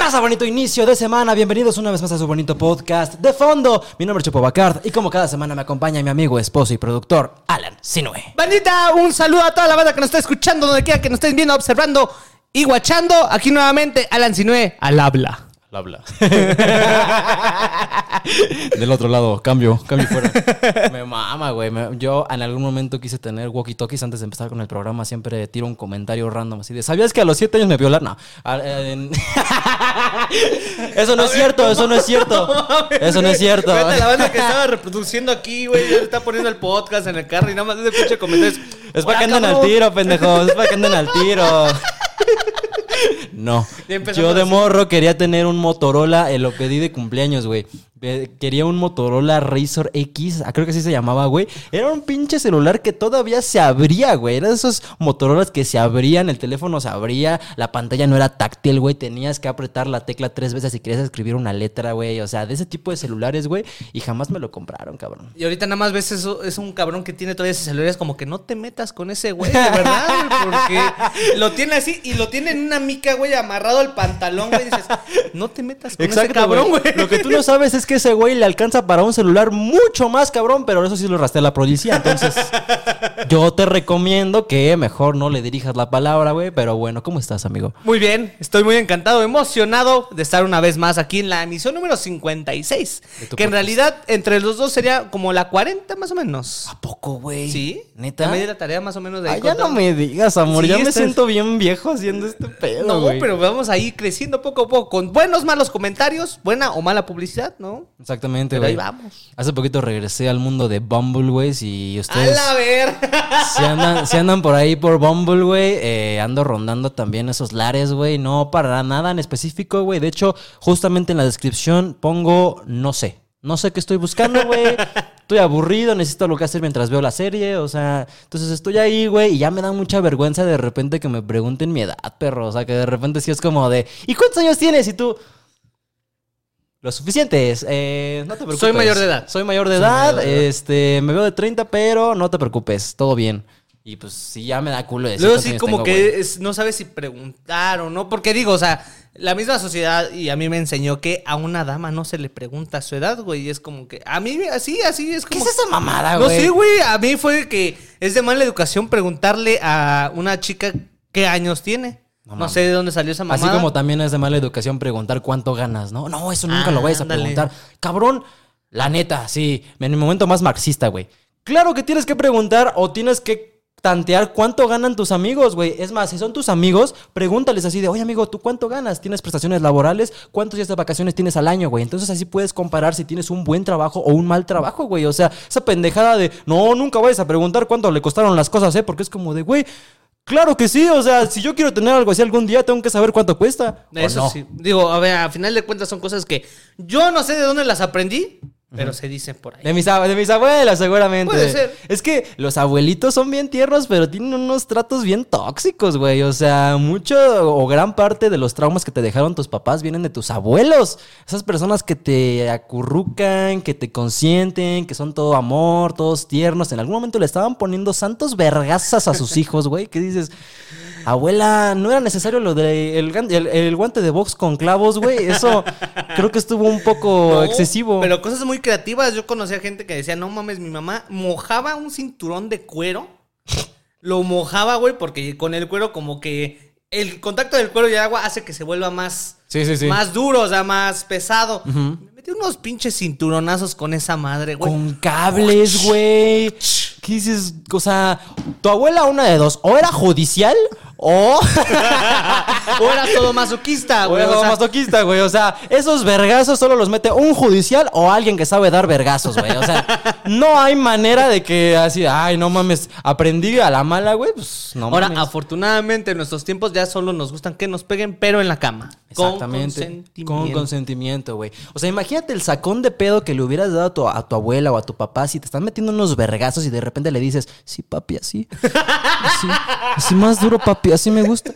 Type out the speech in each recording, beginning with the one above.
Raza, bonito inicio de semana. Bienvenidos una vez más a su bonito podcast. De fondo, mi nombre es Chopo Bacard y como cada semana me acompaña mi amigo, esposo y productor, Alan Sinue. Bandita, un saludo a toda la banda que nos está escuchando, donde quiera que nos estén viendo, observando y guachando. Aquí nuevamente, Alan Sinue, al habla. Al habla. Del otro lado, cambio, cambio fuera. Me mama, güey. Yo en algún momento quise tener walkie-talkies antes de empezar con el programa. Siempre tiro un comentario random así de, ¿sabías que a los 7 años me violaron? No. Eso no es cierto, eso no es cierto. Eso no es cierto. La banda que estaba reproduciendo aquí, güey. Está poniendo el podcast en el carro y nada más ese pinche comentarios. Es para que anden al tiro, pendejos. Es para que anden al tiro. No. Yo de morro quería tener un Motorola, eh, lo pedí de cumpleaños, güey. Quería un Motorola Razor X, ah, creo que así se llamaba, güey. Era un pinche celular que todavía se abría, güey. Era de esos Motorolas que se abrían, el teléfono se abría, la pantalla no era táctil, güey. Tenías que apretar la tecla tres veces si querías escribir una letra, güey. O sea, de ese tipo de celulares, güey. Y jamás me lo compraron, cabrón. Y ahorita nada más ves eso, es un cabrón que tiene todavía ese celular. Es como que no te metas con ese güey, de verdad, porque lo tiene así y lo tiene en una mica, güey, amarrado al pantalón, güey. Dices, no te metas con ese cabrón, güey. Lo que tú no sabes es que ese güey le alcanza para un celular mucho más cabrón, pero eso sí lo rastrea la policía. Entonces, yo te recomiendo que mejor no le dirijas la palabra, güey. Pero bueno, ¿cómo estás, amigo? Muy bien, estoy muy encantado, emocionado de estar una vez más aquí en la emisión número 56. De tu Que en realidad entre los dos sería como la 40 más o menos. ¿A poco, güey? ¿Sí? ¿Neta? Ya me di la tarea más o menos de Ah, ahí ya no me digas, amor. Sí, ya me siento bien viejo haciendo este pedo, No, pero vamos ahí creciendo poco a poco, con buenos, malos comentarios, buena o mala publicidad, ¿no? Exactamente, Pero güey. ahí vamos. Hace poquito regresé al mundo de Bumble, güey. Si A ustedes... la ver. Si andan, si andan por ahí por Bumble, güey, eh, ando rondando también esos lares, güey. No para nada en específico, güey. De hecho, justamente en la descripción pongo no sé. No sé qué estoy buscando, güey. Estoy aburrido, necesito algo que hacer mientras veo la serie. O sea, entonces estoy ahí, güey, y ya me da mucha vergüenza de repente que me pregunten mi edad, perro. O sea, que de repente sí es como de, ¿y cuántos años tienes? Y tú. Lo suficientes. Eh, no te preocupes. Soy mayor de edad. Soy mayor de Soy edad. mayor de edad. Este, me veo de 30, pero no te preocupes. Todo bien. Y pues sí, ya me da culo decir Luego sí como tengo, que es- no sabes si preguntar o no, porque digo, o sea, la misma sociedad y a mí me enseñó que a una dama no se le pregunta su edad, güey, y es como que a mí así, así es ¿Qué como es esa mamada, No güey? sé, güey, a mí fue que es de mala educación preguntarle a una chica qué años tiene. No sé de dónde salió esa mamada. Así como también es de mala educación preguntar cuánto ganas, ¿no? No, eso nunca Ah, lo vayas a ándale. preguntar. Cabrón, la neta, sí, en el momento más marxista, güey. Claro que tienes que preguntar o tienes que tantear cuánto ganan tus amigos, güey. Es más, si son tus amigos, pregúntales así de, oye, amigo, ¿tú cuánto ganas? ¿Tienes prestaciones laborales? ¿Cuántos días de vacaciones tienes al año, güey? Entonces así puedes comparar si tienes un buen trabajo o un mal trabajo, güey. O sea, esa pendejada de, no, nunca vayas a preguntar cuánto le costaron las cosas, ¿eh? Porque es como de, güey, claro que sí. O sea, si yo quiero tener algo así algún día, tengo que saber cuánto cuesta. ¿o Eso no? sí. Digo, a ver, a final de cuentas son cosas que yo no sé de dónde las aprendí, pero se dicen por ahí. De mis, de mis abuelas, seguramente. Puede ser. Es que los abuelitos son bien tiernos, pero tienen unos tratos bien tóxicos, güey. O sea, mucho o gran parte de los traumas que te dejaron tus papás vienen de tus abuelos. Esas personas que te acurrucan, que te consienten, que son todo amor, todos tiernos. En algún momento le estaban poniendo santos vergazas a sus hijos, güey. ¿Qué dices? Abuela, no era necesario lo de el, el- el guante de box con clavos, güey. Eso creo que estuvo un poco No, excesivo. Pero cosas muy creativas. Yo conocía gente que decía, no mames, mi mamá mojaba un cinturón de cuero. Lo mojaba, güey, porque con el cuero como que el contacto del cuero y el agua hace que se vuelva más, Sí, sí, sí. más duro, o sea, más pesado. Me metí unos pinches cinturonazos con esa madre, güey. Con cables, güey. ¿Qué dices? O sea, tu abuela una de dos. O era judicial o... O era todo masoquista, güey. o sea, masoquista, güey. O sea, esos vergazos solo los mete un judicial o alguien que sabe dar vergazos, güey. O sea, no hay manera de que así, ay, no mames, aprendí a la mala, güey. Pues no Ahora, mames. afortunadamente en nuestros tiempos ya solo nos gustan que nos peguen, pero en la cama. Exactamente. Con consentimiento. Con consentimiento, güey. O sea, imagínate el sacón de pedo que le hubieras dado a tu, a tu abuela o a tu papá si te están metiendo unos vergazos y de repente le dices, sí, papi, así. Así, así más duro, papi, así me gusta.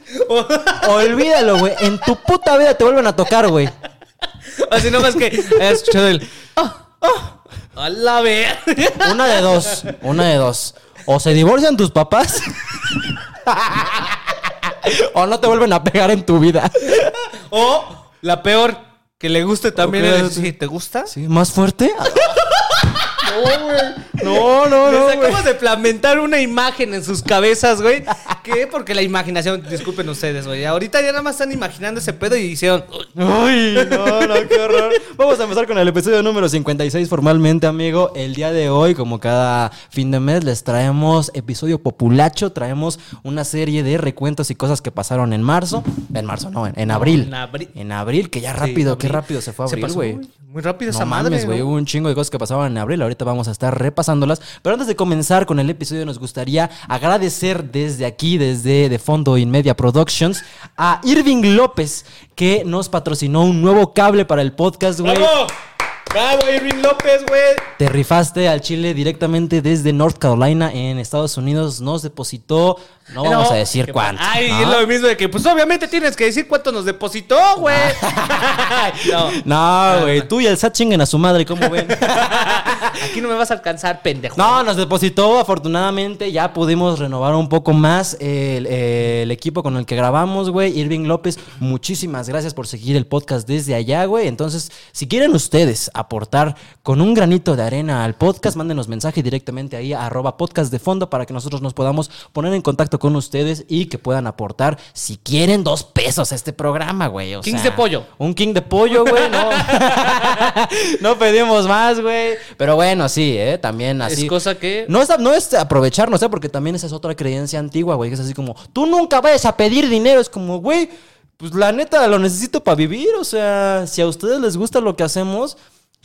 Olvídalo, güey. En tu puta vida te vuelven a tocar, güey. Así nomás que he escuchado el. "Oh, oh". A la ver. Una de dos. Una de dos. O se divorcian tus papás. o no te vuelven a pegar en tu vida. O La peor, que le guste también. Ok, es- sí. sí, ¿Te gusta? ¿Sí? ¿Más fuerte? No, güey. No, no, no, Les güey. acabas de plantar una imagen en sus cabezas, güey. ¿Qué? Porque la imaginación, disculpen ustedes, güey. Ahorita ya nada más están imaginando ese pedo y hicieron. Uy, no, no, qué horror. Vamos a empezar con el episodio número 56 formalmente, amigo. El día de hoy, como cada fin de mes, les traemos episodio populacho. Traemos una serie de recuentos y cosas que pasaron en marzo. En marzo, no, en, en abril. en abril. En abril, que ya rápido, Sí, qué rápido se fue Se abril, güey. Muy rápido No esa madre, mames, güey, ¿no? hubo un chingo de cosas que pasaban en abril. Ahorita vamos a estar repasándolas. Pero antes de comenzar con el episodio, nos gustaría agradecer desde aquí, desde de Fondo In Media Productions, a Irving López, que nos patrocinó un nuevo cable para el podcast, güey. ¡Bravo! ¡Bravo, Irving López, güey! Te rifaste al Chile directamente desde North Carolina en Estados Unidos. Nos depositó, no vamos a decir cuánto. Ay, ¿no? es lo mismo de que, pues obviamente tienes que decir cuánto nos depositó, güey. no. No, güey, tú y el SAT chinguen a su madre, ¿cómo ven? Aquí no me vas a alcanzar, pendejo. No, nos depositó, afortunadamente ya pudimos renovar un poco más el, el equipo con el que grabamos, güey. Irving López, muchísimas gracias por seguir el podcast desde allá, güey. Entonces, si quieren ustedes aportar con un granito de arena al podcast, mándenos mensaje directamente ahí a arroba podcast de fondo para que nosotros nos podamos poner en contacto con ustedes y que puedan aportar, si quieren, dos pesos a este programa, güey. O Kings sea, de pollo. Un king de pollo, güey, no. no pedimos más, güey. Pero bueno, sí, ¿eh? También así. Es cosa que. No es, no es aprovecharnos, ¿eh? Porque también esa es otra creencia antigua, güey. Que es así como, tú nunca vayas a pedir dinero. Es como, güey, pues la neta lo necesito para vivir. O sea, si a ustedes les gusta lo que hacemos,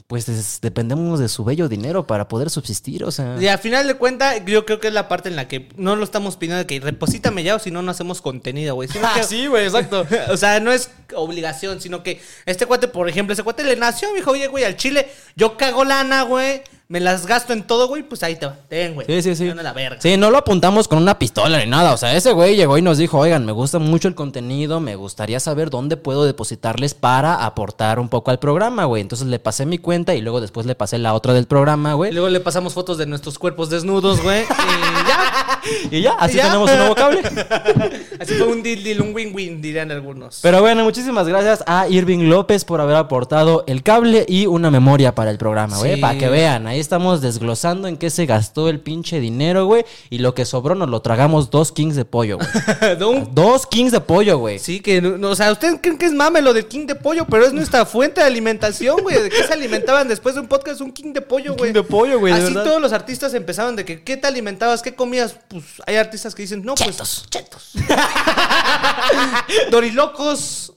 pues es- dependemos de su bello dinero para poder subsistir. O sea, Y al final de cuentas, yo creo que es la parte en la que no lo estamos pidiendo de que reposítame ya o si no, no hacemos contenido, güey. Ah, sí, güey, exacto. o sea, no es obligación, sino que este cuate, por ejemplo, ese cuate le nació, dijo, oye, güey, al chile, yo cago lana, güey, me las gasto en todo, güey, pues ahí te va, ten, güey. Sí, sí, sí. La verga. Sí, no lo apuntamos con una pistola ni nada. O sea, ese güey llegó y nos dijo, oigan, me gusta mucho el contenido, me gustaría saber dónde puedo depositarles para aportar un poco al programa, güey. Entonces le pasé mi cuenta y luego después le pasé la otra del programa, güey. luego le pasamos fotos de nuestros cuerpos desnudos, güey. Y ya. Y ya, así ¿Ya? tenemos un nuevo cable. Así fue un deal, deal, un win-win, dirían algunos. Pero bueno, muchísimas gracias a Irving López por haber aportado el cable y una memoria para el programa, güey. Sí. Para que vean, ahí estamos desglosando en qué se gastó el pinche dinero, güey. Y lo que sobró nos lo tragamos dos kings de pollo, güey. Dos kings de pollo, güey. Sí, que, no- o sea, ustedes creen que es mame lo del king de pollo, pero es nuestra fuente de alimentación, güey. ¿De qué se alimentaban después de un podcast? Un king de pollo, güey. king de pollo, güey, Así verdad. todos los artistas empezaban de que, ¿qué te alimentabas? ¿Qué comías? Pues hay artistas que dicen, no, pues. Chetos. Chetos. Dorilocos.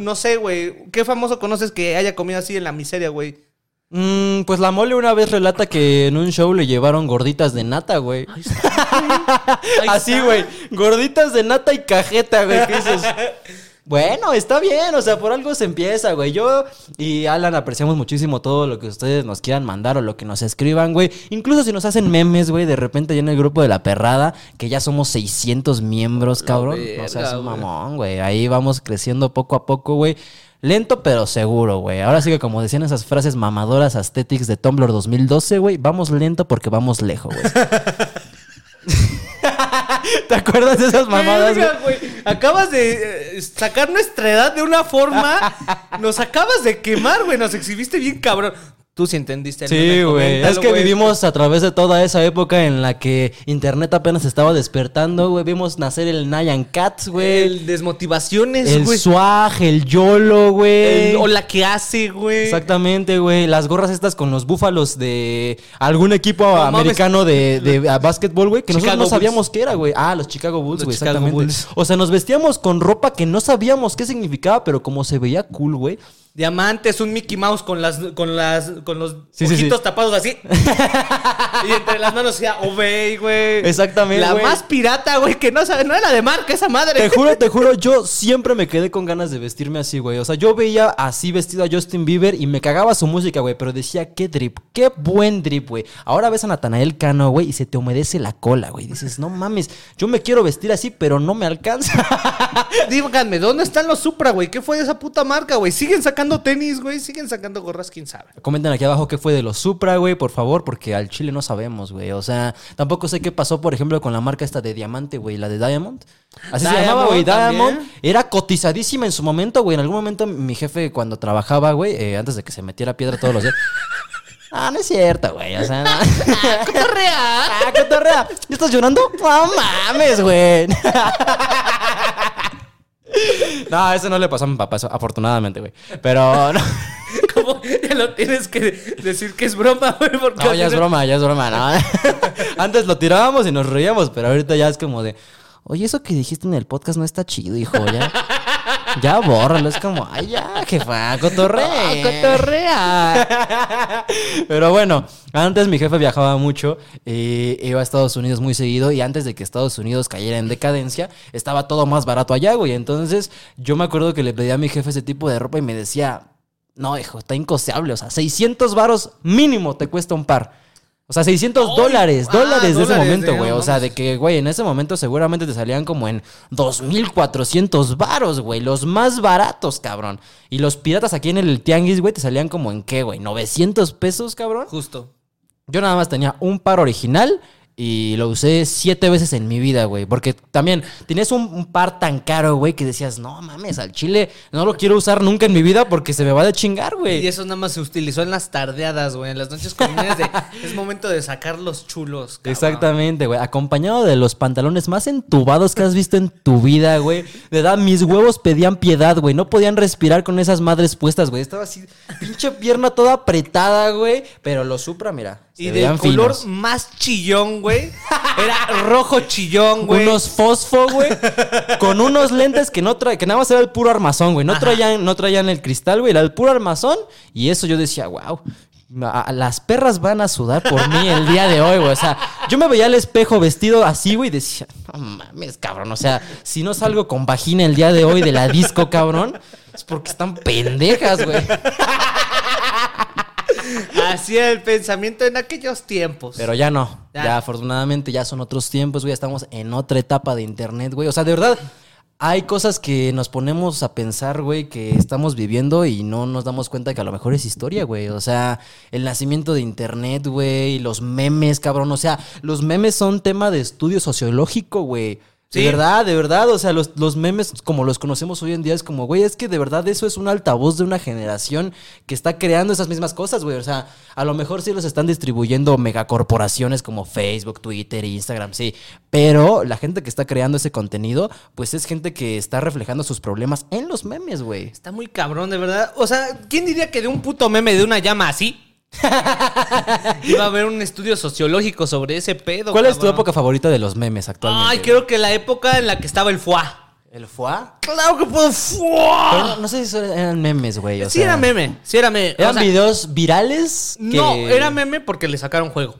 No sé, güey. ¿Qué famoso conoces que haya comido así en la miseria, güey? Mm, pues la mole una vez relata que en un show le llevaron gorditas de nata, güey. Ahí Así, está. güey. Gorditas de nata y cajeta, güey. ¿Qué dices? Bueno, está bien, o sea, por algo se empieza, güey. Yo y Alan apreciamos muchísimo todo lo que ustedes nos quieran mandar o lo que nos escriban, güey. Incluso si nos hacen memes, güey, de repente ya en el grupo de la perrada, que ya somos 600 miembros, cabrón. o sea, es un mamón, güey. Ahí vamos creciendo poco a poco, güey. Lento pero seguro, güey. Ahora sí que como decían esas frases mamadoras aesthetics de Tumblr 2012, güey, vamos lento porque vamos lejos, güey. ¿Te acuerdas de esas mamadas, güey? Acabas de eh, sacar nuestra edad de una forma. Nos acabas de quemar, güey. Nos exhibiste bien cabrón. Tú sí entendiste. el Sí, güey. Es que güey. vivimos a través de toda esa época en la que Internet apenas estaba despertando, güey. Vimos nacer el Nyan Cats, güey. El desmotivaciones, El güey. swag, el YOLO, güey. O la que hace, güey. Exactamente, güey. Las gorras estas con los búfalos de algún equipo americano de, de a básquetbol, güey, que nosotros no sabíamos qué era, güey. Ah, los Chicago Bulls, güey, exactamente. Bulls. O sea, nos vestíamos con ropa que no sabíamos qué significaba, pero como se veía cool, güey. Diamantes, un Mickey Mouse con las con las con los Sí, ojitos sí. tapados así. y entre las manos decía Obey, güey. Exactamente, La más pirata, güey, que no sabe, no era de marca esa madre. Te juro, te juro, yo siempre me quedé con ganas de vestirme así, güey. O sea, yo veía así vestido a Justin Bieber y me cagaba su música, güey. Pero decía, qué drip, qué buen drip, güey. Ahora ves a Natanael Cano, güey, y se te humedece la cola, güey. Dices, no mames, yo me quiero vestir así, pero no me alcanza. Díganme, ¿dónde están los Supra, güey? ¿Qué fue de esa puta marca, güey? Siguen sacando tenis, güey. Siguen sacando gorras, quién sabe. Comenten aquí abajo qué fue de los Supra, güey, por favor, porque al chile no sabemos, güey. O sea, tampoco sé qué pasó, por ejemplo, con la marca esta de diamante, güey, la de Diamond. Así se llamaba, güey, Diamond. también. Era cotizadísima en su momento, güey. En algún momento mi jefe cuando trabajaba, güey, eh, antes de que se metiera piedra todos los días. Ah, no es cierto, güey. O sea, no. cotorrea. Ah, cotorrea. ¿Ya estás llorando? No mames, güey. No, eso no le pasó a mi papá, eso, afortunadamente, güey. Pero no, ¿Cómo? Ya lo tienes que decir que es broma, güey. Porque no, ya es broma, ya es broma, no. Antes lo tirábamos y nos reíamos, pero ahorita ya es como de, oye, eso que dijiste en el podcast no está chido, hijo, ya. Ya bórralo, es como, ay, ya, jefa, cotorrea. Cotorrea. Pero bueno, antes mi jefe viajaba mucho, eh, iba a Estados Unidos muy seguido y antes de que Estados Unidos cayera en decadencia, estaba todo más barato allá, güey. Entonces yo me acuerdo que le pedí a mi jefe ese tipo de ropa y me decía, no, hijo, está incosteable, o sea, 600 varos mínimo te cuesta un par. O sea, 600 Ay, dólares, ah, dólares de ese momento, güey. O sea, de que, güey, en ese momento seguramente te salían como en 2400 varos, güey. Los más baratos, cabrón. Y los piratas aquí en el tianguis, güey, te salían como en qué, güey, 900 pesos, cabrón. Justo. Yo nada más tenía un par original y lo usé siete veces en mi vida, güey. Porque también tenías un, un par tan caro, güey, que decías, no mames, al chile no lo quiero usar nunca en mi vida porque se me va de chingar, Y güey. eso nada más se utilizó en las tardeadas, güey. En las noches comunes de. es momento de sacar los chulos. cabrón. Exactamente, güey. Acompañado de los pantalones más entubados que has visto en tu vida, güey. De verdad, mis huevos pedían piedad, güey. No podían respirar con esas madres puestas, güey. Estaba así, pinche pierna toda apretada, güey. Pero los Supra, mira. Se Y del color finos. más chillón, güey. Era rojo chillón, güey. Unos fosfo, güey. con unos lentes que no trae, que nada más era el puro armazón, güey. No Ajá. traían, no traían el cristal, güey. Era el puro armazón. Y eso yo decía, wow. Las perras van a sudar por mí el día de hoy, güey. O sea, yo me veía al espejo vestido así, güey, y decía, no mames, cabrón. O sea, si no salgo con vagina el día de hoy de la disco, cabrón, es porque están pendejas, güey. Así era el pensamiento en aquellos tiempos. Pero ya no. Ya. Ya. afortunadamente ya son otros tiempos, güey. Estamos en otra etapa de internet, güey. O sea, de verdad, hay cosas que nos ponemos a pensar, güey, que estamos viviendo y no nos damos cuenta que a lo mejor es historia, güey. O sea, el nacimiento de internet, güey, los memes, cabrón. O sea, los memes son tema de estudio sociológico, güey. De verdad, de verdad, o sea, los, los memes como los conocemos hoy en día es como, güey, es que de verdad eso es un altavoz de una generación que está creando esas mismas cosas, güey. O sea, a lo mejor sí los están distribuyendo megacorporaciones como Facebook, Twitter, Instagram, sí. Pero la gente que está creando ese contenido, pues es gente que está reflejando sus problemas en los memes, güey. Está muy cabrón, de verdad. O sea, ¿quién diría que de un puto meme de una llama así? Iba a haber un estudio sociológico sobre ese pedo. ¿Cuál es tu época favorita de los memes actualmente? Ay, creo que la época en la que estaba el FUA. ¿El FUA? Claro que puedo FUA. no, sé si eran memes, güey. o Sí sea, era meme, sí era meme. ¿Eran O sea, videos virales? que- No, era meme porque le sacaron juego.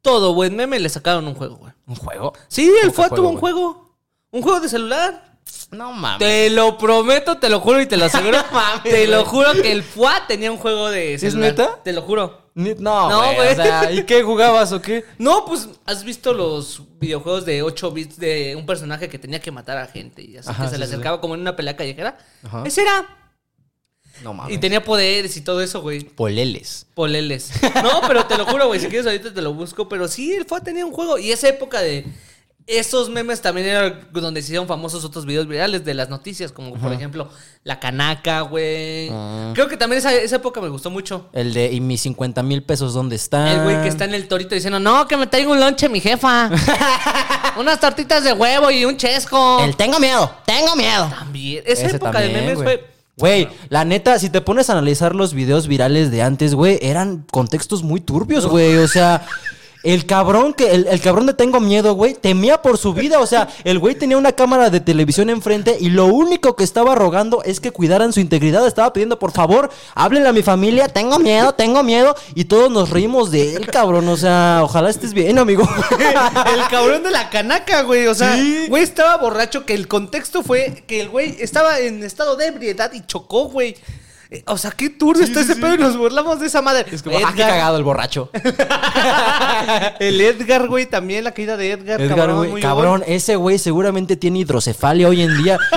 Todo buen meme le sacaron un juego, güey. ¿Un juego? Sí, el ¿Cómo que FUA tuvo un juego. Un juego de celular. No mames. Te lo prometo, te lo juro y te lo aseguro. No mames, te lo juro que el FUA tenía un juego de ¿Sí es neta? Te lo juro. Ni- No, No, güey. güey. O sea, ¿y qué jugabas o qué? No, pues, ¿has visto los videojuegos de 8 bits de un personaje que tenía que matar a gente y así Ajá, que se sí, le sí, acercaba como en una pelea callejera? Ajá. Ese era. No mames. Y tenía poderes y todo eso, güey. Poleles. Poleles. No, pero te lo juro, güey. Si quieres, ahorita te lo busco. Pero sí, el FUA tenía un juego. Y esa época de. Esos memes también era donde se hicieron famosos otros videos virales de las noticias, como por ejemplo La Canaca, güey. Ah. Creo que también esa, esa época me gustó mucho. El de, ¿y mis 50 mil pesos dónde están? El güey que está en el torito diciendo, no, que me traiga un lonche mi jefa. Unas tortitas de huevo y un chesco. El tengo miedo, tengo miedo. También. Esa Ese época de memes güey. fue. Güey, la neta, si te pones a analizar los videos virales de antes, güey, eran contextos muy turbios, güey. O sea, el cabrón que, el, el cabrón de Tengo Miedo, güey, temía por su vida. O sea, el güey tenía una cámara de televisión enfrente y lo único que estaba rogando es que cuidaran su integridad. Estaba pidiendo, por favor, háblenle a mi familia, tengo miedo, tengo miedo. Y todos nos reímos de él, cabrón. O sea, ojalá estés bien, amigo. El cabrón de la canaca, güey. O sea, Sí. güey estaba borracho. Que el contexto fue que el güey estaba en estado de ebriedad y chocó, güey. Eh, O sea, qué turbio está ese pedo y nos burlamos de esa madre. Es como, ah, qué cagado el borracho. el Edgar, güey, también la caída de Edgar. Edgar, cabrón, güey, muy cabrón, ese güey seguramente tiene hidrocefalia hoy en día.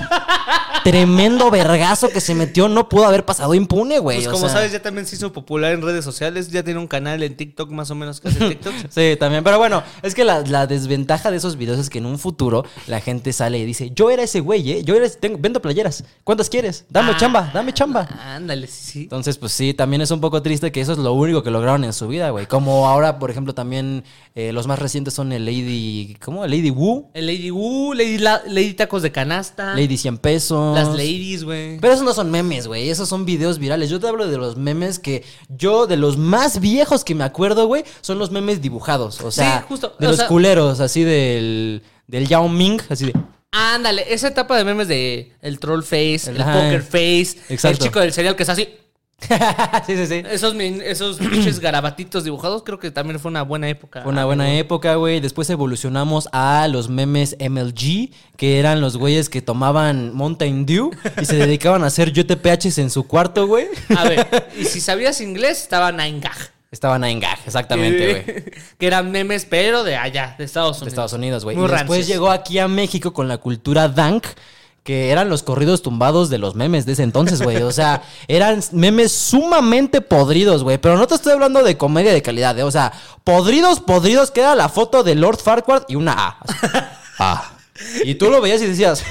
tremendo vergazo que se metió no pudo haber pasado impune, güey. Pues o como sea. sabes, ya también se hizo popular en redes sociales. Ya tiene un canal en TikTok más o menos que hace TikTok. Sí, también. Pero bueno, es que la, la desventaja de esos videos es que en un futuro la gente sale y dice, yo era ese güey, ¿eh? Yo era ese- tengo, vendo playeras. ¿Cuántas quieres? Dame Ah. chamba, dame chamba. Ándale, sí, sí. Entonces, pues sí, también es un poco triste que eso es lo único que lograron en su vida, güey. Como ahora, por ejemplo, también eh, los más recientes son el Lady... ¿Cómo? Lady Wu. El Lady Wu, Lady, La- Lady Tacos de Canasta. Lady 100 pesos. Las ladies, güey. Pero esos no son memes, güey. Esos son videos virales. Yo te hablo de los memes que yo, de los más viejos que me acuerdo, güey, son los memes dibujados. O sea, Sí, justo. de O los sea- culeros, así del, del Yao Ming, así de. Ándale, esa etapa de memes de el troll face, el, Ajá. poker face, Exacto. el chico del cereal que es así. sí, sí, sí. Esos, esos pinches garabatitos dibujados, creo que también fue una buena época. Fue una buena época, güey. Después evolucionamos a los memes MLG, que eran los güeyes que tomaban Mountain Dew y se dedicaban a hacer JTPHs en su cuarto, güey. A ver, y si sabías inglés, estaba Nine Gag. Estaban en gag, exactamente, güey. que, eran memes, pero de allá, de Estados Unidos. de Estados Unidos, güey. Y después llegó aquí a México con la cultura dank, que eran los corridos tumbados de los memes de ese entonces, güey. O sea, eran memes sumamente podridos, güey. Pero no te estoy hablando de comedia de calidad, ¿eh? O sea, podridos, podridos, que era la foto de Lord Farquaad y una A. A. Y tú lo veías y decías...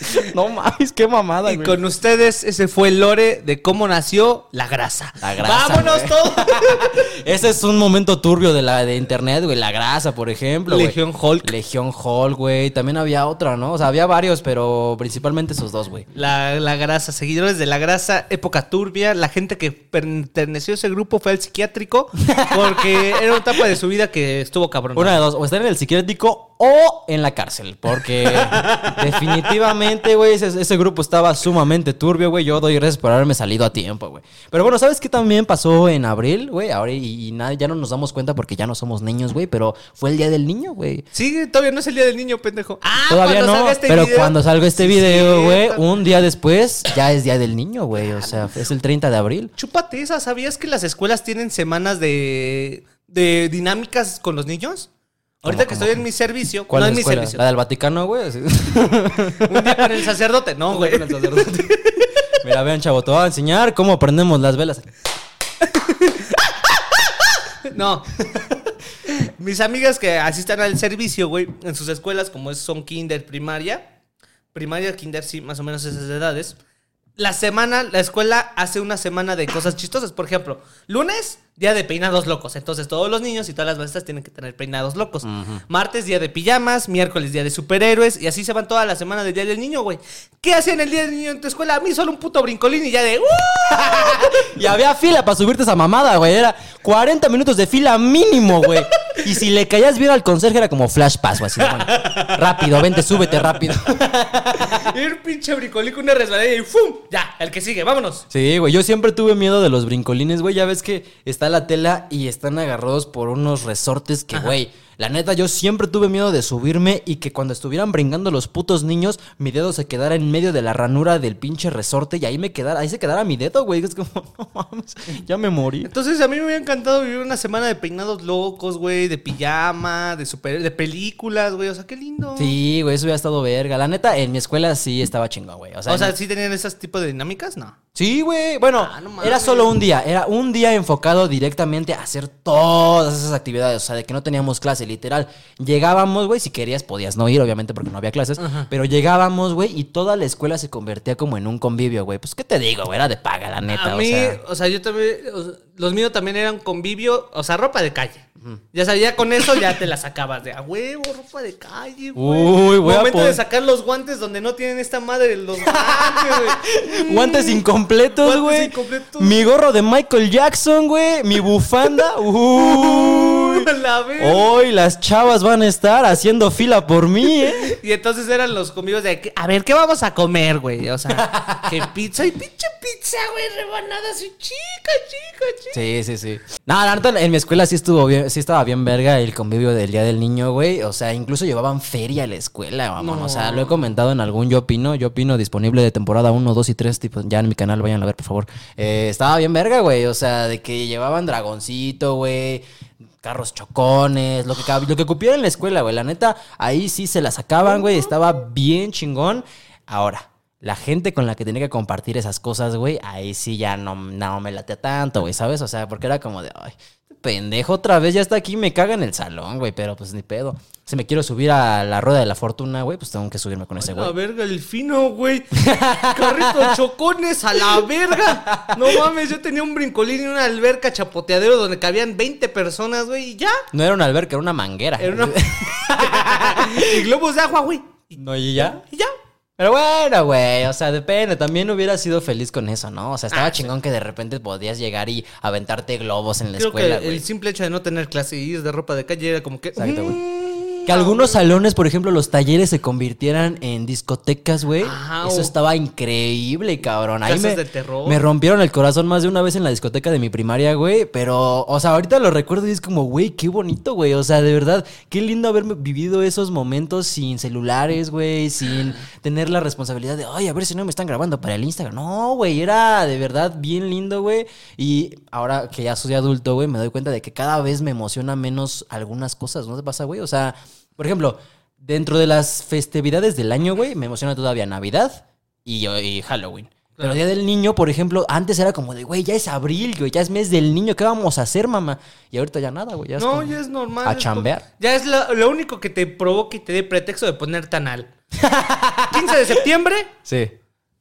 No mames, qué mamada, Y güey. con ustedes, ese fue el lore de cómo nació la grasa. La grasa, ¡Vámonos güey. todos! Ese es un momento turbio de la de internet, güey. La grasa, por ejemplo. güey. Legión Hulk. Legión Hulk, güey. También había otra, ¿no? O sea, había varios, pero principalmente esos dos, güey. La, la grasa, seguidores de la grasa, época turbia. La gente que perteneció a ese grupo fue al psiquiátrico porque era una etapa de su vida que estuvo cabrón. Una de dos, o estar en el psiquiátrico o en la cárcel. Porque definitivamente, güey, ese, ese grupo estaba sumamente turbio, güey. Yo doy gracias por haberme salido a tiempo, güey. Pero bueno, ¿sabes qué también pasó en abril, güey? Ahora y, y nada, ya no nos damos cuenta porque ya no somos niños, güey. Pero fue el día del niño, güey. Sí, todavía no es el día del niño, pendejo. Ah, Todavía cuando no, salga este pero video. cuando salga este Sí, video, güey, un día después ya es Día del Niño, güey. O sea, es el 30 de abril. Chúpate esa, ¿sabías que las escuelas tienen semanas de, de dinámicas con los niños? Ahorita que estoy en mi servicio, ¿Cuál no en mi escuela? servicio. ¿La del Vaticano, güey? Un día con el sacerdote, no, güey. Con el sacerdote. Mira, vean, chavo, te voy a enseñar cómo prendemos las velas. No. Mis amigas que asistan al servicio, güey, en sus escuelas, como son kinder, primaria, primaria, kinder, sí, más o menos esas edades. La semana, la escuela hace una semana de cosas chistosas. Por ejemplo, lunes, día de peinados locos. Entonces todos los niños y todas las maestras tienen que tener peinados locos. Martes, día de pijamas. Miércoles, día de superhéroes. Y así se van toda la semana del día del niño, güey. ¿Qué hacían el día del niño en tu escuela? A mí solo un puto brincolín y ya de... "Uh". Y había fila para subirte esa mamada, güey. Era 40 minutos de fila mínimo, güey. Y si le caías bien al conserje era como flash pass, güey. Así, bueno, rápido, vente, súbete rápido. Y un pinche brincolín con una resbaladilla y ¡fum! Ya, el que sigue, vámonos. Sí, güey, yo siempre tuve miedo de los brincolines, güey. Ya ves que está la tela y están agarrados por unos resortes que, güey, la neta, yo siempre tuve miedo de subirme y que cuando estuvieran brincando los putos niños, mi dedo se quedara en medio de la ranura del pinche resorte y ahí me quedara, ahí se quedara mi dedo, güey. Es como, no mames, ya me morí. Entonces a mí me hubiera encantado vivir una semana de peinados locos, güey, de pijama, de super, de películas, güey. O sea, qué lindo. Sí, güey, eso hubiera estado verga. La neta, en mi escuela sí estaba chingón, güey. O sea, O sea, ¿sí tenían esos tipos de dinámicas? No. Sí, güey. Bueno, Ah, no era solo un día. Era un día enfocado directamente a hacer todas esas actividades. O sea, de que no teníamos clase, literal. Llegábamos, güey, si querías podías no ir, obviamente, porque no había clases. Pero llegábamos, güey, y toda la escuela se convertía como en un convivio, güey. Pues, ¿qué te digo, güey? Era de paga, la neta. a o mí, sea. o sea, yo también, o sea, los míos también eran convivio, o sea, ropa de calle. Ya sabía, con eso ya te la sacabas de a huevo, ropa de calle, güey. Uy, a Momento de sacar los guantes donde no tienen esta madre los guantes, güey. Guantes incompletos, Guantes güey. incompletos. Mi gorro de Michael Jackson, güey. Mi bufanda. Uy. La. Hoy las chavas van a estar haciendo fila por mí, ¿eh? Y entonces eran los convivos de a ver, ¿qué vamos a comer, güey? O sea, que pizza y pinche pizza, güey, rebanadas y chica, chica, chica. Sí, sí, sí. No, la neta, en mi escuela sí estuvo bien, sí estaba bien verga el convivio del Día del Niño, güey. O sea, incluso llevaban feria a la escuela, vamos. No. O sea, lo he comentado en algún Yo Opino. Yo Opino disponible de temporada 1, 2 y 3, tipo, ya en mi canal, vayan a ver, por favor. Eh, estaba bien verga, güey. O sea, de que llevaban dragoncito, güey. Carros chocones, lo que, lo que cupiera en la escuela, güey. La neta, ahí sí se la sacaban, güey. Estaba bien chingón. Ahora, la gente con la que tenía que compartir esas cosas, güey, ahí sí ya no, no me late tanto, güey, ¿sabes? O sea, porque era como de, pendejo otra vez ya está aquí, me caga en el salón, güey, pero pues ni pedo. Si me quiero subir a la rueda de la fortuna, güey, pues tengo que subirme con ese A la güey. verga, el fino, güey. Carritos chocones a la verga. No mames, yo tenía un brincolín y una alberca chapoteadero donde cabían 20 personas, güey, y ya. No era una alberca, era una manguera. Era una... y globos de agua, güey. No, y ya. y ya. Pero bueno, güey, o sea, depende. También hubiera sido feliz con eso, ¿no? O sea, estaba Ah, chingón que de repente podías llegar y aventarte globos en la Creo escuela, que güey. el simple hecho de no tener clase y ir de ropa de calle era como que. Exacto, güey. Que algunos salones, por ejemplo, los talleres se convirtieran en discotecas, güey. Eso estaba increíble, cabrón. Ahí me, de terror. me rompieron el corazón más de una vez en la discoteca de mi primaria, güey. Pero, o sea, ahorita lo recuerdo y es como, güey, qué bonito, güey. O sea, de verdad, qué lindo haber vivido esos momentos sin celulares, güey. Sin tener la responsabilidad de, ay, a ver si no me están grabando para el Instagram. No, güey, era de verdad bien lindo, güey. Y ahora que ya soy adulto, güey, me doy cuenta de que cada vez me emociona menos algunas cosas. ¿No te pasa, güey? O sea, por ejemplo, dentro de las festividades del año, güey, me emociona todavía Navidad y, y Halloween. Pero Día del Niño, por ejemplo, antes era como de, güey, ya es abril, güey, ya es mes del niño, ¿qué vamos a hacer, mamá? Y ahorita ya nada, güey, ya No, ya es normal. a es chambear. Ya es lo, lo único que te provoca y te dé pretexto de poner tanal. 15 de septiembre, Sí.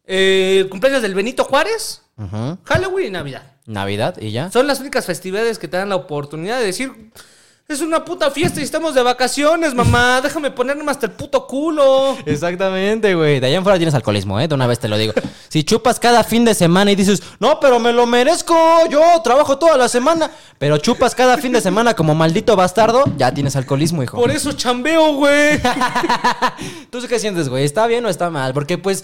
eh, cumpleaños del Benito Juárez, Ujú. Halloween y Navidad. Navidad y ya. Son las únicas festividades que te dan la oportunidad de decir, es una puta fiesta y estamos de vacaciones, mamá, déjame ponerme hasta el puto culo. Exactamente, güey. De allá en fuera tienes alcoholismo, ¿eh? De una vez te lo digo. Si chupas cada fin de semana y dices, no, pero me lo merezco, yo trabajo toda la semana. Pero chupas cada fin de semana como maldito bastardo, ya tienes alcoholismo, hijo. Por eso chambeo, güey. ¿Tú qué sientes, güey? ¿Está bien o está mal? Porque, pues,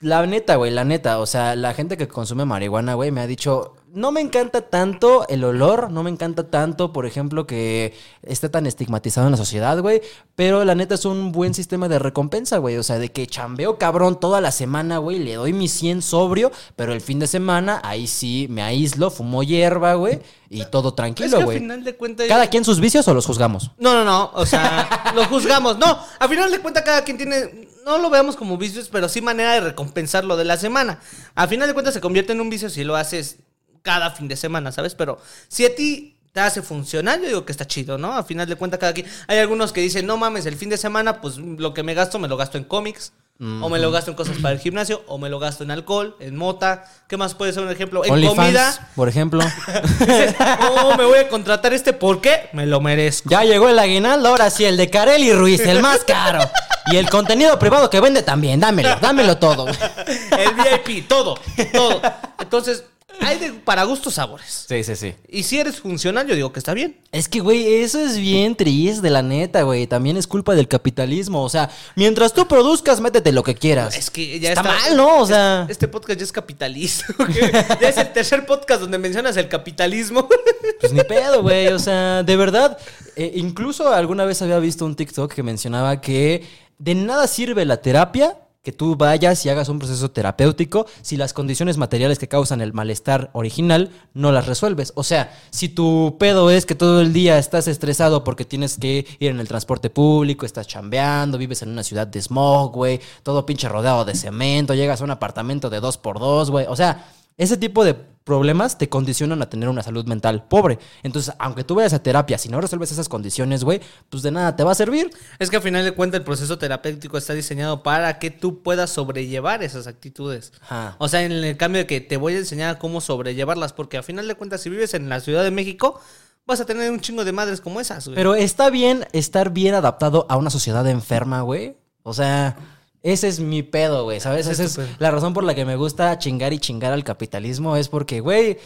la neta, güey, la neta. O sea, la gente que consume marihuana, güey, me ha dicho. No me encanta tanto el olor, no me encanta tanto, por ejemplo, que esté tan estigmatizado en la sociedad, güey. Pero la neta es un buen sistema de recompensa, güey. O sea, de que chambeo cabrón toda la semana, güey. Le doy mi 100 sobrio, pero el fin de semana, ahí sí me aíslo, fumo hierba, güey. Y todo es que tranquilo, güey. final de cuentas... ¿Cada quien sus vicios o los juzgamos? No, no, no. O sea, lo juzgamos. No, a final de cuentas cada quien tiene. No lo veamos como vicios, pero sí manera de recompensar lo de la semana. A final de cuentas se convierte en un vicio si lo haces cada fin de semana, ¿sabes? Pero si a ti te hace funcionar, yo digo que está chido, ¿no? A final de cuentas cada quien. Hay algunos que dicen, no mames, el fin de semana, pues lo que me gasto me lo gasto en cómics. O me lo gasto en cosas para el gimnasio, o me lo gasto en alcohol, en mota. ¿Qué más puede ser un ejemplo? En comida. por ejemplo. Oh, me voy a contratar este, ¿por qué? Me lo merezco. Ya llegó el aguinaldo, ahora sí, el de Carelli Ruiz, el más caro. Y el contenido privado que vende también, dámelo, dámelo todo. El VIP, todo, todo. Entonces, hay de, para gustos sabores. Sí, sí, sí. Y si eres funcional, yo digo que está bien. Es que, güey, eso es bien triste, la neta, güey. También es culpa del capitalismo. O sea, mientras tú produzcas, métete lo que quieras. Es que ya está, está, mal, ¿no? O sea, Este podcast ya es capitalista. ya es el tercer podcast donde mencionas el capitalismo. pues ni pedo, güey. O sea, de verdad. eh, incluso alguna vez había visto un TikTok que mencionaba que de nada sirve la terapia que tú vayas y hagas un proceso terapéutico si las condiciones materiales que causan el malestar original no las resuelves. O sea, si tu pedo es que todo el día estás estresado porque tienes que ir en el transporte público, estás chambeando, vives en una ciudad de smog, güey, todo pinche rodeado de cemento, llegas a un apartamento de dos por dos, güey. O sea, ese tipo de problemas te condicionan a tener una salud mental pobre. Entonces, aunque tú vayas a terapia, si no resuelves esas condiciones, güey, pues de nada te va a servir. es que al final de cuentas el proceso terapéutico está diseñado para que tú puedas sobrellevar esas actitudes. Ajá. O sea, en el cambio de que te voy a enseñar cómo sobrellevarlas, porque al final de cuentas si vives en la Ciudad de México, vas a tener un chingo de madres como esas, güey. Pero está bien estar bien adaptado a una sociedad enferma, güey. O sea, ese es mi pedo, güey, ¿sabes? Esa es la razón por la que me gusta chingar y chingar al capitalismo. Es porque, güey.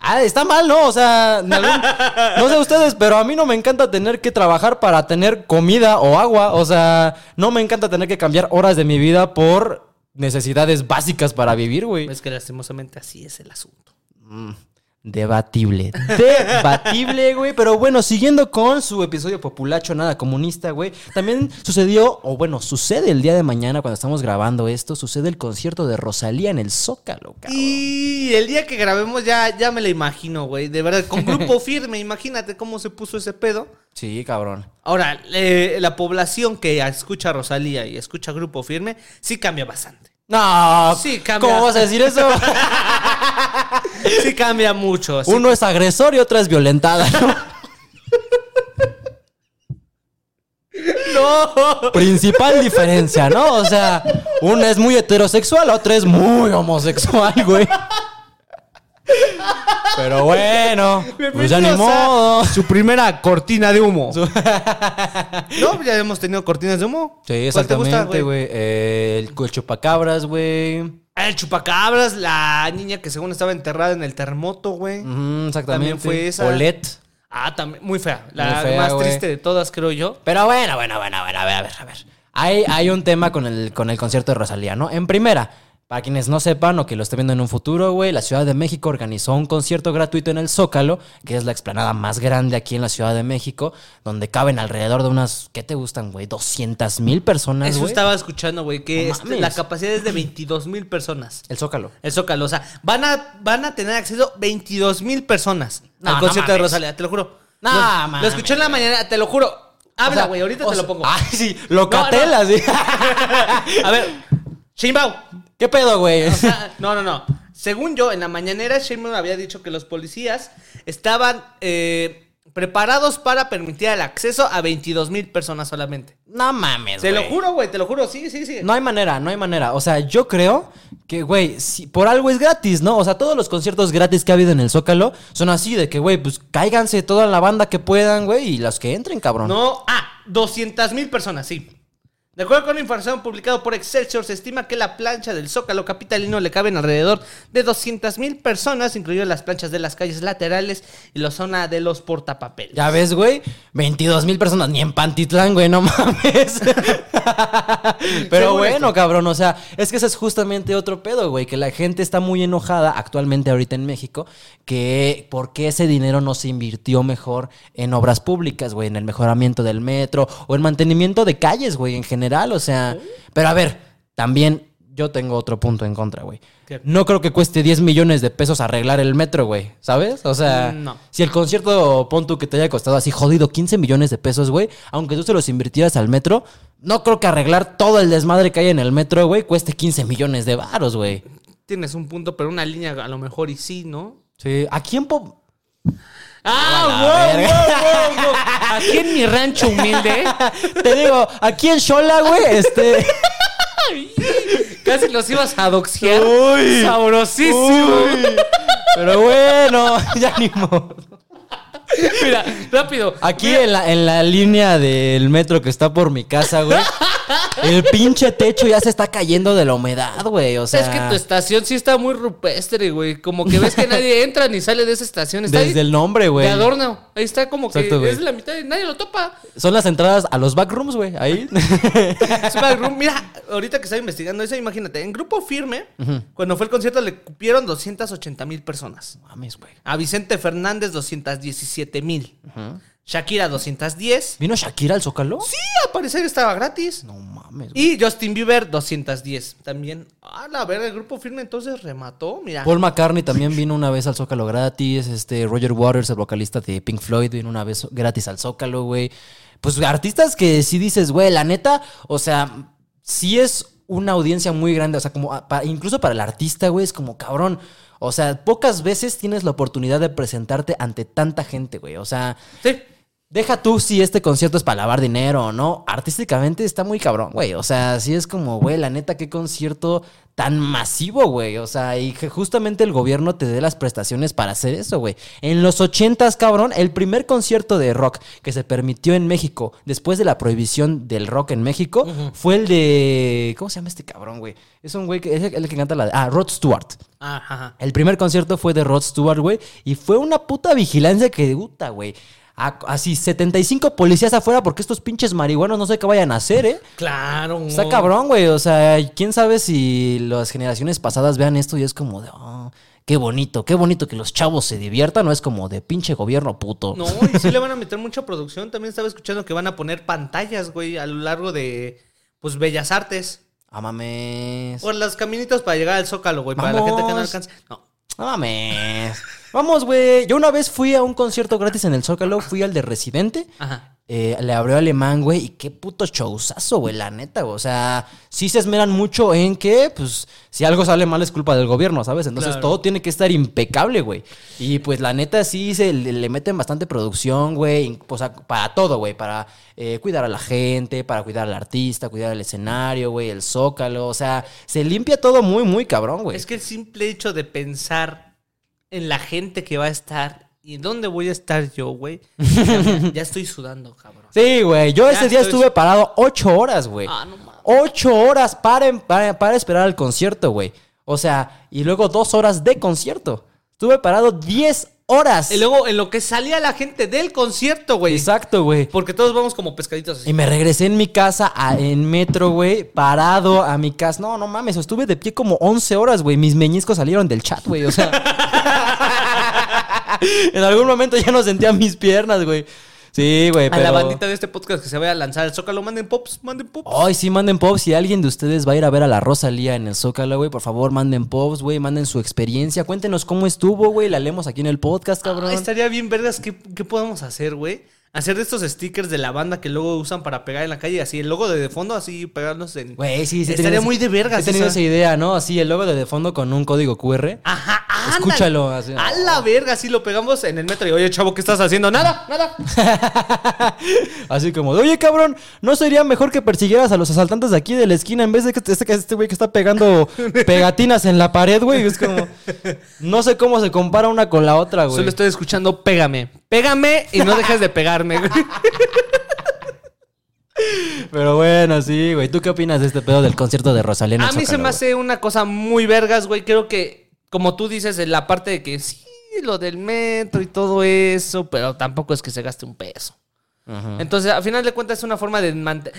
Ah, está mal, ¿no? O sea, algún- no sé ustedes, pero a mí no me encanta tener que trabajar para tener comida o agua. O sea, no me encanta tener que cambiar horas de mi vida por necesidades básicas para vivir, güey. Es que lastimosamente así es el asunto. Debatible. Debatible, güey. Pero bueno, siguiendo con su episodio populacho, nada comunista, güey. También sucedió, o bueno, sucede el día de mañana cuando estamos grabando esto, sucede el concierto de Rosalía en el Zócalo, cabrón. Y el día que grabemos ya, ya me la imagino, güey. De verdad, con grupo firme, imagínate cómo se puso ese pedo. Sí, cabrón. Ahora, eh, la población que escucha a Rosalía y escucha Grupo Firme, sí cambia bastante. No, Sí, cambia. ¿Cómo vas a decir eso? Sí cambia mucho. sí. Uno es agresor y otra es violentada. ¿no? No. Principal diferencia, ¿no? O sea, una es muy heterosexual, la otra es muy homosexual, güey. Pero bueno, pues ya ni modo. Su primera cortina de humo. no, ya hemos tenido cortinas de humo. Sí, ¿Cuál te gusta, exactamente, güey. Eh, el, el chupacabras, güey. Ah, El chupacabras, la niña que según estaba enterrada en el terremoto, güey. Exactamente. También fue esa. Paulette. Ah, también, muy fea. La Muy fea, más triste de todas, creo yo. Pero bueno, bueno, bueno, bueno, a ver, a ver, a ver. Hay, hay un tema con el, con el concierto de Rosalía, ¿no? En primera, para quienes no sepan o que lo estén viendo en un futuro, güey, la Ciudad de México organizó un concierto gratuito en el Zócalo, que es la explanada más grande aquí en la Ciudad de México, donde caben alrededor de unas, ¿qué te gustan, güey? 200 mil personas, Eso güey. estaba escuchando, güey, que No este, la capacidad es de 22 mil personas. El Zócalo. El Zócalo, o sea, van a, van a tener acceso 22 mil personas No, al no concierto de. Rosalía, te lo juro. No, lo, mames. lo escuché en la mañana, te lo juro. Habla, O sea, güey, ahorita o te lo pongo. Ay, sí, Locatel, así. A ver, Sheinbaum. ¿Qué pedo, güey? O sea, no, no, no. Según yo, en la mañanera, Sheinbaum había dicho que los policías estaban eh, preparados para permitir el acceso a 22 mil personas solamente. No mames, Te lo juro, güey, te lo juro. Sí, sí, sí. No hay manera, no hay manera. O sea, yo creo que, güey, si por algo es gratis, ¿no? O sea, todos los conciertos gratis que ha habido en el Zócalo son así de que, güey, pues cáiganse toda la banda que puedan, güey, y los que entren, cabrón. No, ah, 200 mil personas, sí. De acuerdo con la información publicada por Excelsior, se estima que la plancha del Zócalo capitalino le caben alrededor de 200 mil personas, incluidas las planchas de las calles laterales y la zona de los portapapeles. Ya ves, güey, 22 mil personas, ni en Pantitlán, güey, no mames. Pero bueno, cabrón, o sea, es que ese es justamente otro pedo, güey, que la gente está muy enojada actualmente ahorita en México, que por qué ese dinero no se invirtió mejor en obras públicas, güey, en el mejoramiento del metro o en mantenimiento de calles, güey, en general, o sea, pero a ver, también yo tengo otro punto en contra, güey. ¿Qué? No creo que cueste 10 millones de pesos arreglar el metro, güey, ¿sabes? O sea, Mm, no. si el concierto, pon tú que te haya costado así jodido 15 millones de pesos, güey, aunque tú se los invirtieras al metro, no creo que arreglar todo el desmadre que hay en el metro, güey, cueste 15 millones de varos, güey. Tienes un punto, pero una línea a lo mejor y sí, ¿no? Sí, aquí en Po- ¡Ah, wow, wow, wow, wow! Aquí en mi rancho humilde, Te digo, aquí en Shola, güey, este... casi los ibas a doxear. Uy. Sabrosísimo. Uy. Pero bueno, ya ni modo. Mira, rápido. Aquí en la, en la línea del metro que está por mi casa, güey. El pinche techo ya se está cayendo de la humedad, güey. O sea, es que tu estación sí está muy rupestre, güey. Como que ves que nadie entra ni sale de esa estación. Está desde ahí el nombre, güey. de adorno. Ahí está como que Exacto, es la mitad y nadie lo topa. Son las entradas a los backrooms, güey. Ahí. Es backroom. Mira, ahorita que estaba investigando eso, imagínate. En Grupo Firme, cuando fue el concierto, le cupieron 280 mil personas. Mames, güey. A Vicente Fernández, 217 mil. Shakira, 210. ¿Vino Shakira al Zócalo? Sí, al parecer estaba gratis. No mames. güey. Y Justin Bieber, 210. También. Ah, la verga, el grupo firme entonces remató. Mira. Paul McCartney también vino una vez al Zócalo gratis. Este, Roger Waters, el vocalista de Pink Floyd, vino una vez gratis al Zócalo, güey. Pues artistas que sí dices, güey, la neta, o sea, sí es una audiencia muy grande. O sea, como pa- incluso para el artista, güey, es como cabrón. O sea, pocas veces tienes la oportunidad de presentarte ante tanta gente, güey. O sea, Sí. Deja tú si este concierto es para lavar dinero o no. Artísticamente está muy cabrón, güey. O sea, sí es como, güey, la neta, qué concierto tan masivo, güey. O sea, y que justamente el gobierno te dé las prestaciones para hacer eso, güey. En los ochentas, cabrón, el primer concierto de rock que se permitió en México después de la prohibición del rock en México fue el de. ¿Cómo se llama este cabrón, güey? Es un güey que es el que canta la de. Ah, Rod Stewart. Ah, Ajá. El primer concierto fue de Rod Stewart, güey. Y fue una puta vigilancia que gusta, güey. A- Así, 75 policías afuera porque estos pinches marihuanos no sé qué vayan a hacer, ¿eh? Claro. Está cabrón, güey. O sea, quién sabe si las generaciones pasadas vean esto y es como de, "Ah, qué bonito, qué bonito que los chavos se diviertan. No es como de pinche gobierno puto. No, y sí le van a meter mucha producción. También estaba escuchando que van a poner pantallas, güey, a lo largo de, pues, Bellas Artes. Ah, mames. Por los caminitos para llegar al Zócalo, güey, para la gente que no alcanza. No. No mames. Vamos, güey. Yo una vez fui a un concierto gratis en el Zócalo. Fui al de Residente. Ajá. Eh, le abrió Alemán, güey, y qué puto showzazo, güey, la neta, güey. O sea, sí se esmeran mucho en que, pues, si algo sale mal es culpa del gobierno, ¿sabes? Entonces Claro. todo tiene que estar impecable, güey. Y pues la neta sí se le, le meten bastante producción, güey. O sea, para todo, güey. Para eh, cuidar a la gente, para cuidar al artista, cuidar el escenario, güey, el zócalo. O sea, se limpia todo muy, muy cabrón, güey. Es que el simple hecho de pensar en la gente que va a estar y dónde voy a estar yo, güey, ya, ya estoy sudando, cabrón. Sí, güey. Yo Ya ese día estoy- estuve parado ocho horas, güey. Ah, no mames. Ocho horas para, para, para esperar el concierto, güey. O sea, y luego dos horas de concierto. Estuve parado diez horas. Y luego en lo que salía la gente del concierto, güey. Exacto, güey. Porque todos vamos como pescaditos así. Y me regresé en mi casa, a- en metro, güey, parado a mi casa. No, no mames, estuve de pie como 11 horas, güey. Mis meñiscos salieron del chat, güey. O sea. en algún momento ya no sentía mis piernas, güey. Sí, güey, A pero... la bandita de este podcast que se vaya a lanzar al Zócalo, manden pops, manden pops. Ay, sí, manden pops. Si alguien de ustedes va a ir a ver a la Rosalía en el Zócalo, güey, por favor, manden pops, güey. Manden su experiencia. Cuéntenos cómo estuvo, güey. La leemos aquí en el podcast, cabrón. Ah, estaría bien, vergas. ¿Qué, qué podemos hacer, güey? Hacer de estos stickers de la banda que luego usan para pegar en la calle, así el logo de, de fondo, así pegarnos en. Güey, sí, sí. Estaría muy de vergas He tenido esa. esa idea, ¿no? Así, el logo de, de fondo con un código QR. Ajá, ándale. Escúchalo, así. A la verga, así lo pegamos en el metro y, oye, chavo, ¿qué estás haciendo? Nada, nada. Así como, oye, cabrón, ¿no sería mejor que persiguieras a los asaltantes de aquí de la esquina en vez de que este, este güey que está pegando pegatinas en la pared, güey? Es como, no sé cómo se compara una con la otra, güey. Solo estoy escuchando, pégame. Pégame y no dejes de pegarme, güey. Pero bueno, sí, güey. ¿Tú qué opinas de este pedo del concierto de Rosalía en el A mí se me hace una cosa muy vergas, güey. Creo que, como tú dices, en la parte de que sí, lo del metro y todo eso, pero tampoco es que se gaste un peso. Entonces, al final de cuentas, es una forma de mantener.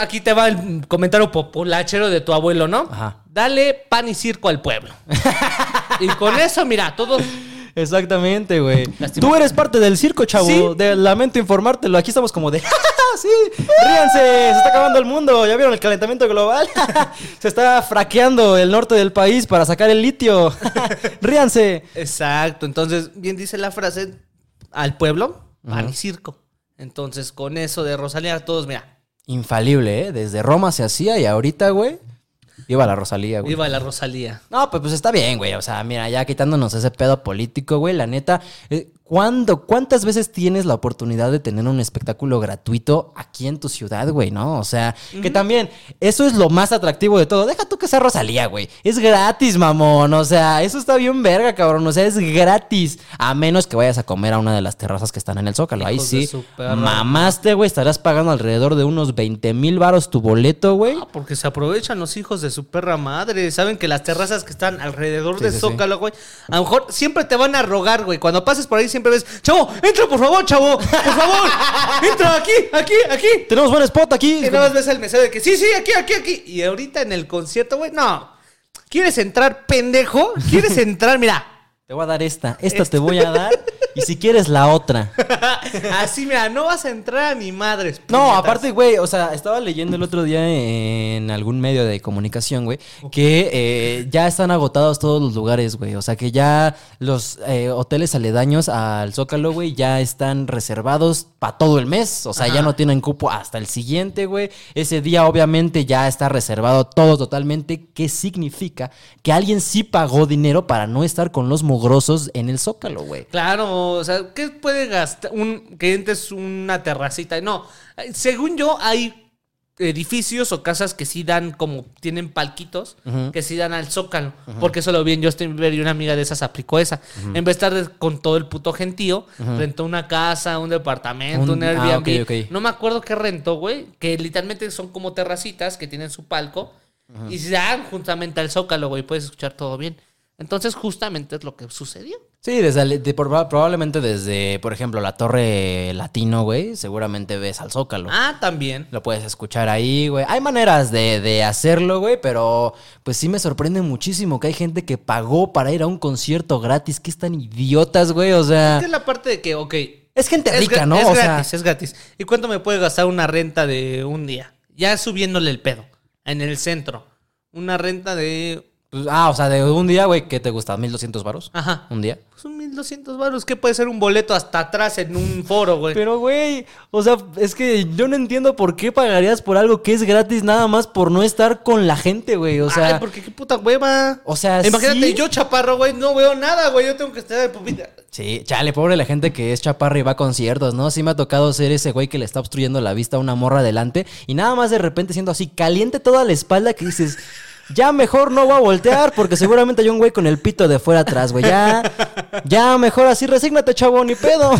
Aquí te va el comentario populachero de tu abuelo, ¿no? Ajá. Dale pan y circo al pueblo. y con eso, mira, todos. Exactamente, güey. Tú eres parte del circo, chavo. Sí. De, lamento informártelo. Aquí estamos como de, "Ja, sí, ríanse, se está acabando el mundo. ¿Ya vieron el calentamiento global? se está fraqueando el norte del país para sacar el litio. ríanse. Exacto. Entonces, bien dice la frase: al pueblo, y circo. Entonces, con eso de Rosalía, todos, mira, Infalible, ¿eh? Desde Roma se hacía y ahorita, güey, iba la Rosalía, güey. viva la Rosalía. No, pues, pues está bien, güey. O sea, mira, ya quitándonos ese pedo político, güey, la neta, eh, ¿cuándo, ¿cuántas veces tienes la oportunidad de tener un espectáculo gratuito aquí en tu ciudad, güey, no? O sea, que también, eso es lo más atractivo de todo. Deja tú que sea Rosalía, güey. Es gratis, mamón. O sea, eso está bien verga, cabrón. O sea, es gratis. A menos que vayas a comer a una de las terrazas que están en el Zócalo. Ahí Hijos sí, mamaste, güey. Estarás pagando alrededor de unos 20 mil varos tu boleto, güey. Ah, porque se aprovechan los hijos de su perra madre. Saben que las terrazas que están alrededor Sí, de sí. Zócalo, güey, a lo mejor siempre te van a rogar, güey. Cuando pases por ahí siempre ves, chavo, entra por favor, chavo, por favor, entra aquí, aquí, aquí. Tenemos buen spot aquí. Y nada más ves al mesero de que sí, sí, aquí, aquí, aquí. Y ahorita en el concierto, güey, no. ¿Quieres entrar, pendejo? ¿Quieres entrar? Mira. Te voy a dar esta, esta te voy a dar. Y si quieres, la otra. Así, mira, no vas a entrar a ni madres. No, aparte, güey, o sea, estaba leyendo el otro día en algún medio de comunicación, güey, que eh, ya están agotados todos los lugares, güey. O sea, que ya los eh, hoteles aledaños al Zócalo, güey, ya están reservados para todo el mes. O sea, ya no tienen cupo hasta el siguiente, güey. Ese día, obviamente, ya está reservado todo totalmente. ¿Qué significa? Que alguien sí pagó dinero para no estar con los mugrosos en el Zócalo, güey. Claro, o sea, ¿qué puede gastar un que entres una terracita? No, según yo hay edificios o casas que sí dan como tienen palquitos que sí dan al zócalo, porque eso lo vi en Justin Bieber y una amiga de esas aplicó esa. En vez de estar con todo el puto gentío, rentó una casa, un departamento, Un- un, ah, Airbnb. ok, ok. No me acuerdo qué rentó, güey, que literalmente son como terracitas que tienen su palco y se dan justamente al zócalo, güey, puedes escuchar todo bien. Entonces, justamente es lo que sucedió. Sí, desde, el- de- por- probablemente desde, por ejemplo, la Torre Latino, güey, seguramente ves al Zócalo. Ah, también. Lo puedes escuchar ahí, güey. Hay maneras de, de hacerlo, güey, pero pues sí me sorprende muchísimo que hay gente que pagó para ir a un concierto gratis. Que están idiotas, güey. O sea, Es la parte de que, ok. es gente Es, rica, ¿no? es o sea, gratis, es gratis. ¿Y cuánto me puede gastar una renta de un día? Ya subiéndole el pedo. En el centro. Una renta de Pues, ah, o sea, de un día, güey, ¿qué te gusta? ¿1200 varos? Ajá. ¿Un día? Pues un 1200 baros. ¿Qué puede ser un boleto hasta atrás en un foro, güey? Pero, güey, o sea, es que yo no entiendo por qué pagarías por algo que es gratis nada más por no estar con la gente, güey. O sea, Ay, porque qué puta hueva. o sea, Imagínate, sí. yo chaparro, güey, no veo nada, güey. Yo tengo que estar de pupita. Sí, chale, pobre la gente que es chaparra y va a conciertos, ¿no? Sí me ha tocado ser ese güey que le está obstruyendo la vista a una morra adelante y nada más de repente siendo así caliente toda la espalda que dices, ya mejor no voy a voltear porque seguramente hay un güey con el pito de fuera atrás, güey. Ya, ya mejor así, resígnate, chavo, ni pedo.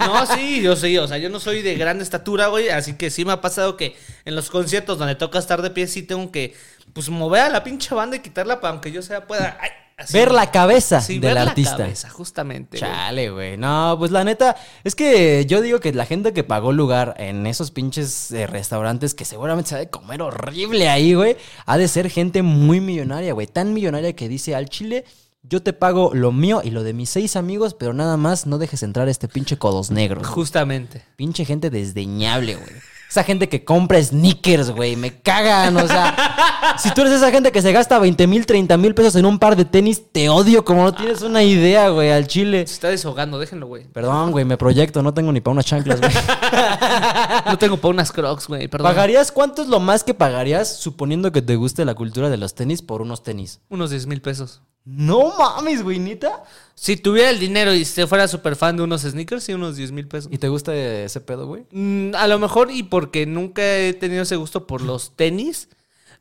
No, sí, yo sí, o sea, yo no soy de gran estatura, güey, así que sí me ha pasado que en los conciertos donde toca estar de pie sí tengo que, pues, mover a la pinche banda y quitarla para aunque yo sea pueda, ay, así. Ver la cabeza Sí, del ver artista. la cabeza, justamente. Chale, güey. No, pues la neta, es que yo digo que la gente que pagó lugar en esos pinches eh, restaurantes que seguramente se ha de comer horrible ahí, güey, ha de ser gente muy millonaria, güey. Tan millonaria que dice al chile, yo te pago lo mío y lo de mis seis amigos, pero nada más no dejes entrar a este pinche codos negros. Justamente. Pinche gente desdeñable, güey. Esa gente que compra sneakers, güey. Me cagan, o sea. si tú eres esa gente que se gasta 20 mil, 30 mil pesos en un par de tenis, te odio como no tienes una idea, güey, al chile. Se está desahogando, déjenlo, güey. Perdón, güey, me proyecto, no tengo ni para unas chanclas, güey. No tengo para unas crocs, güey, perdón. ¿Pagarías cuánto es lo más que pagarías suponiendo que te guste la cultura de los tenis por unos tenis? Unos 10 mil pesos. No mames, güey, neta. Si tuviera el dinero y se fuera súper fan de unos sneakers, sí, unos 10 mil pesos. ¿Y te gusta ese pedo, güey? Mm, a lo mejor y porque nunca he tenido ese gusto por los tenis.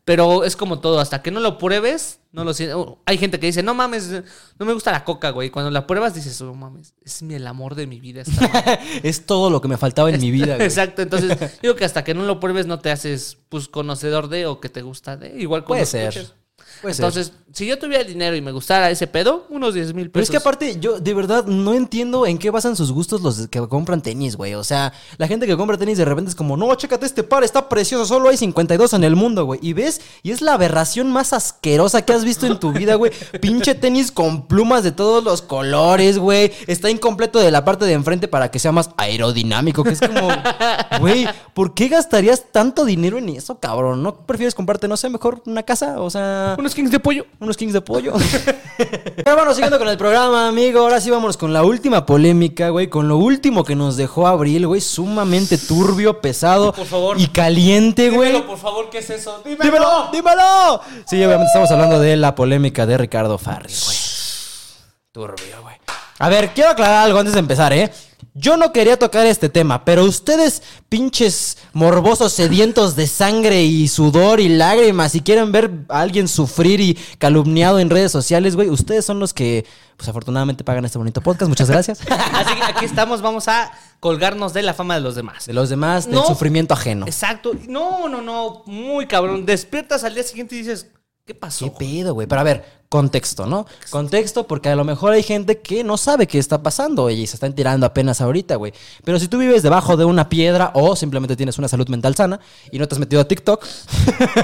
Pero es como todo, hasta que no lo pruebes, no lo sientes. Oh, Hay gente que dice, no mames, no me gusta la coca, güey. Cuando la pruebas dices, no mames, es el amor de mi vida. esta madre". es todo lo que me faltaba en mi vida, güey. Exacto, entonces digo que hasta que no lo pruebes no te haces pues conocedor de o que te gusta de. Igual con Puede los ser. coches. Puede ser. Entonces, si yo tuviera el dinero y me gustara ese pedo, unos 10 mil Pero pesos. es que aparte, yo de verdad no entiendo en qué basan sus gustos los que compran tenis, güey. O sea, la gente que compra tenis de repente es como, no, chécate este par, está precioso, solo hay 52 en el mundo, güey. Y ves, y es la aberración más asquerosa que has visto en tu vida, güey. Pinche tenis con plumas de todos los colores, güey. Está incompleto de la parte de enfrente para que sea más aerodinámico, que es como, güey, ¿por qué gastarías tanto dinero en eso, cabrón? ¿No prefieres comprarte, no sé, mejor una casa? O sea... Unos kings de pollo. Unos kings de pollo. Pero bueno, siguiendo con el programa, amigo. Ahora sí vamos con la última polémica, güey. Con lo último que nos dejó Abril, güey. Sumamente turbio, pesado. Por favor. Y caliente, güey. Dímelo, por favor, ¿qué es eso? Dímelo. ¡Dímelo! ¡Dímelo! Sí, obviamente estamos hablando de la polémica de Ricardo Farri, güey. Turbio, güey. A ver, quiero aclarar algo antes de empezar, ¿eh? Yo no quería tocar este tema, pero ustedes, pinches morbosos sedientos de sangre y sudor y lágrimas, si quieren ver a alguien sufrir y calumniado en redes sociales, güey, ustedes son los que, pues afortunadamente pagan este bonito podcast. Muchas gracias. Así que aquí estamos, vamos a colgarnos de la fama de los demás. De los demás, del No. sufrimiento ajeno. Exacto. No, no, no. Muy cabrón. Despiertas al día siguiente y dices, ¿qué pasó? ¿Qué pedo, güey? Pero a ver, contexto, ¿no? Contexto porque a lo mejor hay gente que no sabe qué está pasando y se están tirando apenas ahorita, güey. Pero si tú vives debajo de una piedra o simplemente tienes una salud mental sana y no te has metido a TikTok,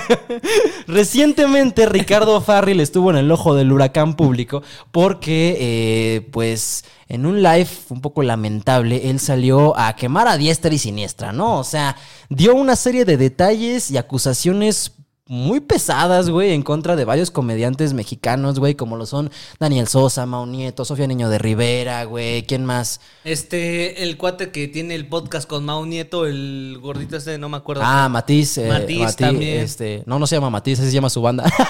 recientemente Ricardo Farril estuvo en el ojo del huracán público porque, eh, pues, en un live un poco lamentable, él salió a quemar a diestra y siniestra, ¿no? O sea, dio una serie de detalles y acusaciones muy pesadas, güey, en contra de varios comediantes mexicanos, güey, como lo son Daniel Sosa, Mau Nieto, Sofía Niño de Rivera, güey, ¿quién más? Este, el cuate que tiene el podcast con Mau Nieto, el gordito este, no me acuerdo. Ah, Matiz. eh, Matiz también. Este, no, no se llama Matiz, así se llama su banda.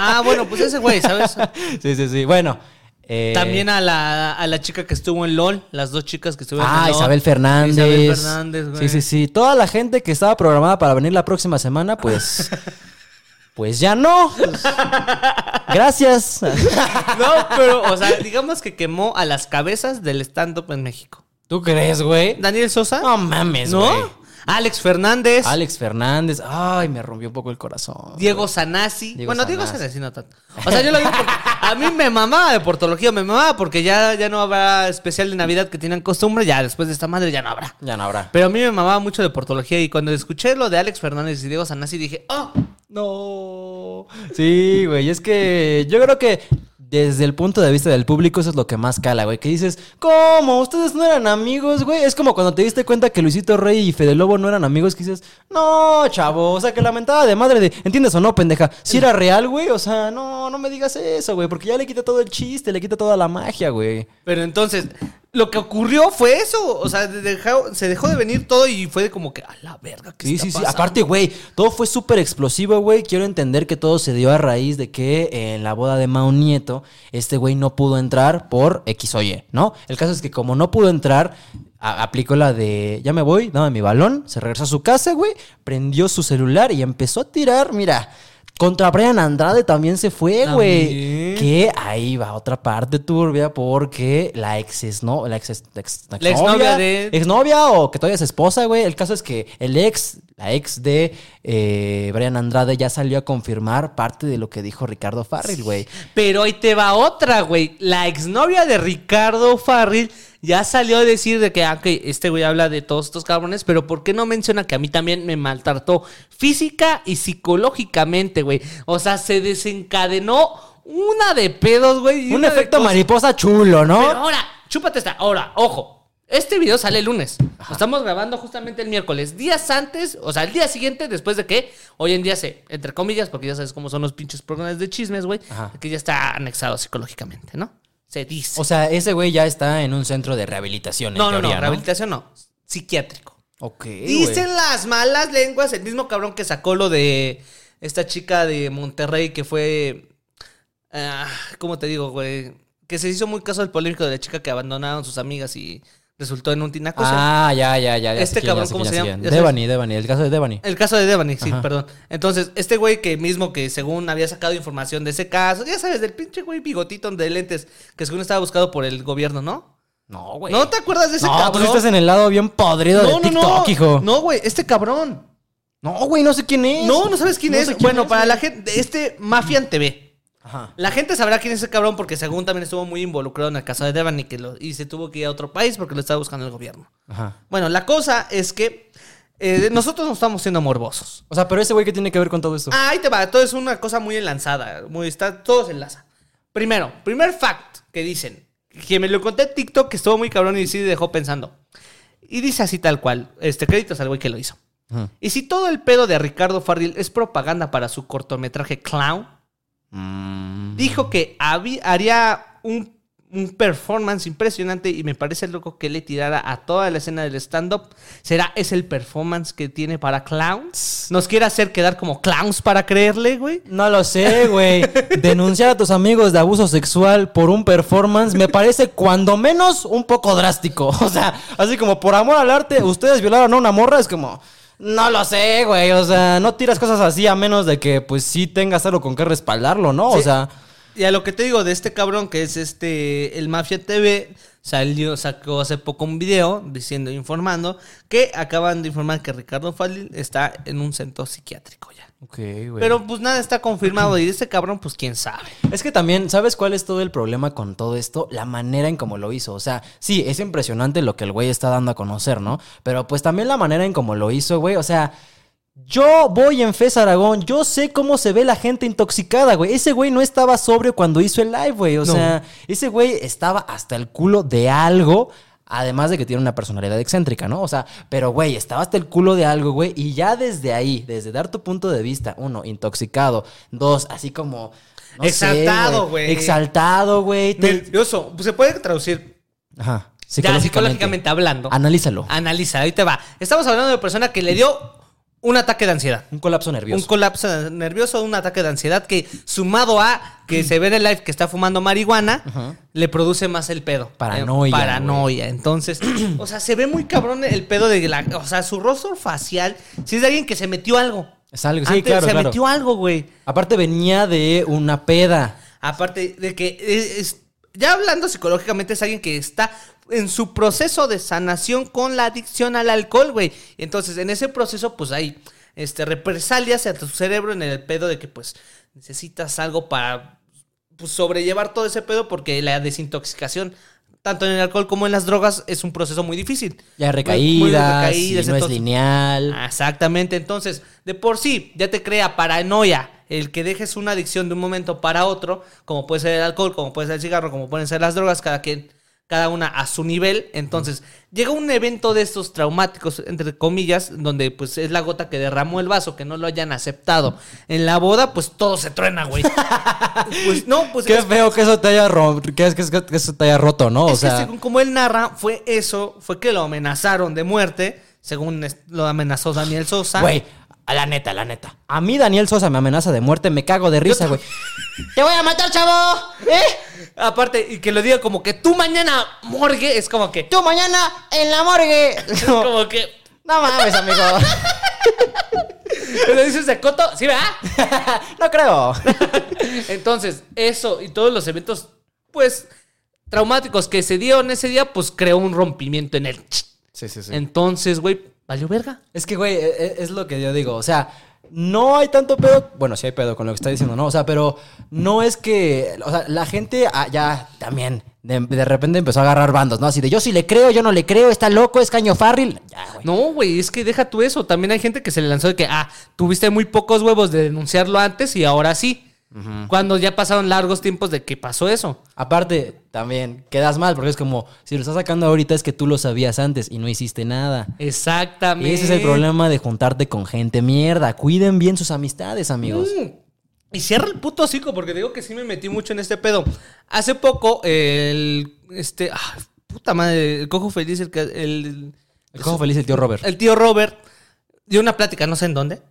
Ah, bueno, pues ese güey, ¿sabes? sí, sí, sí. Bueno. eh, También a la, a la chica que estuvo en LOL, las dos chicas que estuvieron Ah, en LOL. Isabel Fernández. Isabel Fernández, güey. Sí, sí, sí. Toda la gente que estaba programada para venir la próxima semana, pues. pues ya no. Pues, gracias. No, pero, o sea, digamos que quemó a las cabezas del stand-up en México. ¿Tú crees, güey? Daniel Sosa. No mames, ¿No? güey. Alex Fernández. Alex Fernández. Ay, me rompió un poco el corazón. Diego Sanasi. Diego bueno, Diego Sanasi. Sanasi no tanto. O sea, yo lo digo porque a mí me mamaba de portología, me mamaba porque ya, ya no habrá especial de Navidad que tienen costumbre, ya después de esta madre ya no habrá. Ya no habrá. Pero a mí me mamaba mucho de portología y cuando escuché lo de Alex Fernández y Diego Sanasi dije, oh, No. Sí, güey. Es que yo creo que desde el punto de vista del público, eso es lo que más cala, güey. Que dices, ¿cómo? ¿Ustedes no eran amigos, güey? Es como cuando te diste cuenta que Luisito Rey y Fede Lobo no eran amigos, que dices, no, chavo, o sea, que lamentada de madre de, ¿entiendes o no, pendeja? Si era real, güey, o sea, no, no me digas eso, güey, porque ya le quita todo el chiste, le quita toda la magia, güey. Pero entonces, lo que ocurrió fue eso. O sea, dejó- se dejó de venir todo y fue de como que, a la verga, ¿qué Sí, está sí, sí. Aparte, güey, todo fue súper explosivo, güey. Quiero entender que todo se dio a raíz de que en la boda de Mao Nieto, este güey no pudo entrar por X o Y, ¿no? El caso es que como no pudo entrar, aplicó la de, ya me voy, dame mi balón, se regresó a su casa, güey, prendió su celular y empezó a tirar, mira. Contra Brian Andrade también se fue, güey. Que ahí va otra parte turbia porque la ex es no, la ex, ex- ex- La exnovia de- exnovia o que todavía es esposa, güey. El caso es que el ex, la ex de eh, Brian Andrade ya salió a confirmar parte de lo que dijo Ricardo Farrell, güey. Pero ahí te va otra, güey. La exnovia de Ricardo Farril ya salió a decir de que, ah, ok, este güey habla de todos estos cabrones, pero ¿por qué no menciona que a mí también me maltrató física y psicológicamente, güey? O sea, se desencadenó una de pedos, güey. Un efecto mariposa chulo, ¿no? Pero ahora, chúpate esta. Ahora, ojo. Este video sale el lunes. Lo estamos grabando justamente el miércoles. Días antes, o sea, el día siguiente, después de que hoy en día se, entre comillas, porque ya sabes cómo son los pinches programas de chismes, güey, que ya está anexado psicológicamente, ¿no? Se dice. O sea, ese güey ya está en un centro de rehabilitación. en no, no, teoría, no, rehabilitación no. Psiquiátrico. Ok. Dicen las malas lenguas, el mismo cabrón que sacó lo de esta chica de Monterrey que fue. ah, ¿Cómo te digo, güey? Que se hizo muy caso del polémico de la chica que abandonaron sus amigas y resultó en un tinaco. Ah, ya, ya, ya. ya Este ya cabrón, ¿cómo se llama? Devani, Devani, el caso de Devani. El caso de Devani, sí, Ajá. perdón. Entonces, este güey que mismo que según había sacado información de ese caso, ya sabes, del pinche güey bigotito de lentes, que según estaba buscado por el gobierno, ¿no? No, güey. ¿No te acuerdas de ese No, cabrón? tú estás en el lado bien podrido de TikTok, hijo. No, güey, este cabrón. No, güey, no sé quién es. No, no sabes quién No es. quién bueno, es, para güey. la gente, este Mafian TV. Ajá. La gente sabrá quién es ese cabrón porque según también estuvo muy involucrado en el caso de Devani que lo, y se tuvo que ir a otro país porque lo estaba buscando el gobierno. Ajá. Bueno, la cosa es que eh, nosotros no estamos siendo morbosos. O sea, pero ese güey, ¿qué tiene que ver con todo esto? Ah, ahí te va, todo es una cosa muy enlazada, muy está todo se enlaza. Primero, primer fact que dicen, que me lo conté en TikTok que estuvo muy cabrón y sí dejó pensando. Y dice así tal cual, este créditos al güey que lo hizo. Ajá. Y si todo el pedo de Ricardo Farril es propaganda para su cortometraje Clown, Mm. dijo que habí- haría un, un performance impresionante y me parece loco que le tirara a toda la escena del stand-up. ¿Será ese el performance que tiene para clowns? ¿Nos quiere hacer quedar como clowns para creerle, güey? No lo sé, güey. Denunciar a tus amigos de abuso sexual por un performance me parece cuando menos un poco drástico. O sea, así como por amor al arte, ustedes violaron a una morra, es como... No lo sé, güey. O sea, no tiras cosas así a menos de que, pues, sí tengas algo con qué respaldarlo, ¿no? O sea... Y a lo que te digo de este cabrón que es este, el Mafia TV, salió, sacó hace poco un video diciendo, informando, que acaban de informar que Ricardo Farril está en un centro psiquiátrico ya. Ok, güey. Pero pues nada está confirmado y de este cabrón pues quién sabe. Es que también, ¿sabes cuál es todo el problema con todo esto? La manera en cómo lo hizo. O sea, sí, es impresionante lo que el güey está dando a conocer, ¿no? Pero pues también la manera en cómo lo hizo, güey. O sea, yo voy en Fez Aragón, yo sé cómo se ve la gente intoxicada, güey. Ese güey no estaba sobrio cuando hizo el live, güey. O No. sea, ese güey estaba hasta el culo de algo. Además de que tiene una personalidad excéntrica, ¿no? O sea, pero güey, estaba hasta el culo de algo, güey. Y ya desde ahí, desde dar tu punto de vista, uno, intoxicado. Dos, así como. no Exaltado, güey. Exaltado, güey. Nervioso. Pues se puede traducir Ajá. ya psicológicamente hablando. Analízalo. Analiza, ahí te va. Estamos hablando de una persona que le dio un ataque de ansiedad. Un colapso nervioso. Un colapso nervioso, un ataque de ansiedad que sumado a que se ve en el live que está fumando marihuana, Ajá. le produce más el pedo. Paranoia, Eh, paranoia. Entonces, o sea, se ve muy cabrón el pedo de la... O sea, su rostro facial, si es de alguien que se metió algo. Es algo, sí, Antes claro, Se claro. metió algo, güey. Aparte venía de una peda. Aparte de que es, es- ya hablando psicológicamente es alguien que está en su proceso de sanación con la adicción al alcohol, güey. Entonces, en ese proceso, pues hay este, represalias hacia tu cerebro en el pedo de que, pues, necesitas algo para pues, sobrellevar todo ese pedo porque la desintoxicación, tanto en el alcohol como en las drogas, es un proceso muy difícil. Ya Muy- muy de recaídas, y no es lineal. Exactamente, entonces, de por sí, ya te crea paranoia el que dejes una adicción de un momento para otro, como puede ser el alcohol, como puede ser el cigarro, como pueden ser las drogas, cada quien cada una a su nivel. Entonces, llega un evento de estos traumáticos, entre comillas, donde pues es la gota que derramó el vaso, que no lo hayan aceptado. En la boda, pues todo se truena, güey. pues no, pues Qué es- feo que eso te haya, ro- que, es- que es- que eso te haya roto, ¿no? O es sea, según como él narra, fue eso, fue que lo amenazaron de muerte, según lo amenazó Daniel Sosa. güey, a la neta, la neta. A mí Daniel Sosa me amenaza de muerte, me cago de risa, güey. ¡Te voy a matar, chavo! ¿Eh? Aparte, y que lo diga como que tú mañana morgue, es como que... ¡Tú mañana en la morgue! Es como que... No mames, amigo. ¿Lo dices de coto? ¿Sí, verdad? no creo. Entonces, eso y todos los eventos, pues, traumáticos que se dieron ese día, pues creó un rompimiento en él. Sí, sí, sí. Entonces, güey, valió verga. Es que, güey, e- e- es lo que yo digo. O sea, no hay tanto pedo. Bueno, sí hay pedo con lo que está diciendo, ¿no? O sea, pero no es que. O sea, la gente ah, ya también de, de repente empezó a agarrar bandos, ¿no? Así de yo sí le creo, yo no le creo, está loco, es caño farril. Ya, güey. No, güey, es que deja tú eso. También hay gente que se le lanzó de que, ah, tuviste muy pocos huevos de denunciarlo antes y ahora sí. Cuando ya pasaron largos tiempos de que pasó eso. Aparte, también quedas mal, porque es como, si lo estás sacando ahorita es que tú lo sabías antes y no hiciste nada. Exactamente. Y ese es el problema de juntarte con gente mierda. Cuiden bien sus amistades, amigos. Mm. Y cierra el puto hocico, porque digo que sí me metí mucho en este pedo. Hace poco, el. Este. ah, puta madre, el cojo feliz, el. el, El cojo feliz, el tío Robert. el tío Robert dio una plática, no sé en dónde.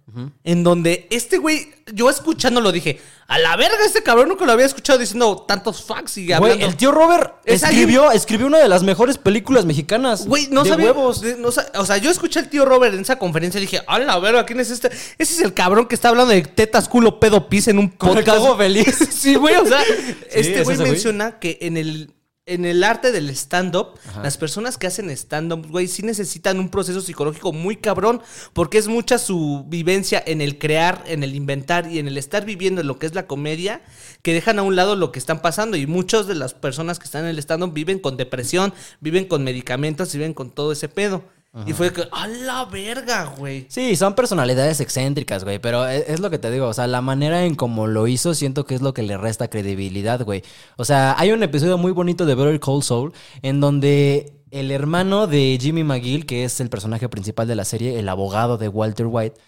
En donde este güey, yo escuchándolo dije, a la verga, este cabrón nunca lo había escuchado diciendo tantos facts y Güey, hablando. el tío Robert Es escribió, escribió una de las mejores películas mexicanas. Güey, no de sabía. huevos. de- no o sea, yo escuché al tío Robert en esa conferencia y dije, a la verga, ¿quién es este? Ese es el cabrón que está hablando de tetas, culo, pedo, pis en un Con el podcast. cojo feliz. sí, güey, o sea, es este güey güey. menciona que en el, en el arte del stand-up, las personas que hacen stand-up, güey, sí necesitan un proceso psicológico muy cabrón, porque es mucha su vivencia en el crear, en el inventar y en el estar viviendo lo que es la comedia, que dejan a un lado lo que están pasando. Y muchas de las personas que están en el stand-up viven con depresión, viven con medicamentos, viven con todo ese pedo. Y fue que, a la verga, güey. Sí, son personalidades excéntricas, güey, pero e- es, lo que te digo, o sea, la manera en cómo lo hizo siento que es lo que le resta credibilidad, güey. O sea, hay un episodio muy bonito de Better Call Saul en donde el hermano de Jimmy McGill, que es el personaje principal de la serie, el abogado de Walter White,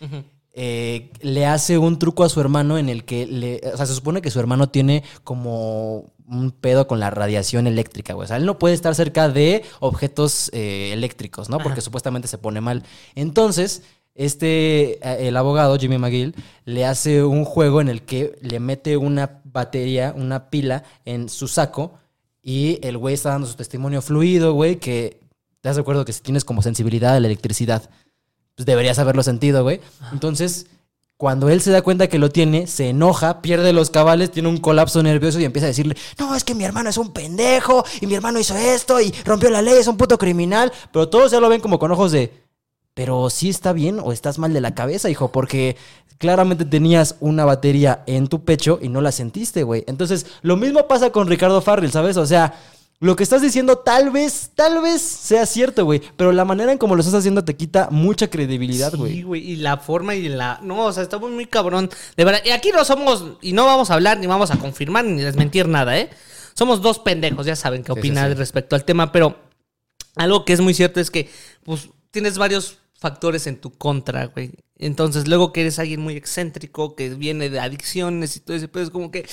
eh, le hace un truco a su hermano en el que le, o sea, se supone que su hermano tiene como un pedo con la radiación eléctrica, güey. O sea, él no puede estar cerca de objetos eh, eléctricos, ¿no? Porque supuestamente se pone mal. Entonces, este, eh, el abogado, Jimmy McGill, le hace un juego en el que le mete una batería, una pila en su saco y el güey está dando su testimonio fluido, güey, que te das de acuerdo que si tienes como sensibilidad a la electricidad, pues deberías haberlo sentido, güey. Entonces, cuando él se da cuenta que lo tiene, se enoja, pierde los cabales, tiene un colapso nervioso y empieza a decirle, no, es que mi hermano es un pendejo y mi hermano hizo esto y rompió la ley, es un puto criminal. Pero todos ya lo ven como con ojos de, pero sí está bien o estás mal de la cabeza, hijo, porque claramente tenías una batería en tu pecho y no la sentiste, güey. Entonces, lo mismo pasa con Ricardo Farrell, ¿sabes? O sea, lo que estás diciendo tal vez, tal vez sea cierto, güey, pero la manera en cómo lo estás haciendo te quita mucha credibilidad, güey. Sí, güey, y la forma y la... No, o sea, estamos muy cabrón. De verdad, y aquí no somos, y no vamos a hablar, ni vamos a confirmar, ni desmentir nada, ¿eh? Somos dos pendejos, ya saben qué Sí, opinar sí, sí. respecto al tema, pero algo que es muy cierto es que, pues, tienes varios factores en tu contra, güey. Entonces, luego que eres alguien muy excéntrico, que viene de adicciones y todo ese pedo, es como que...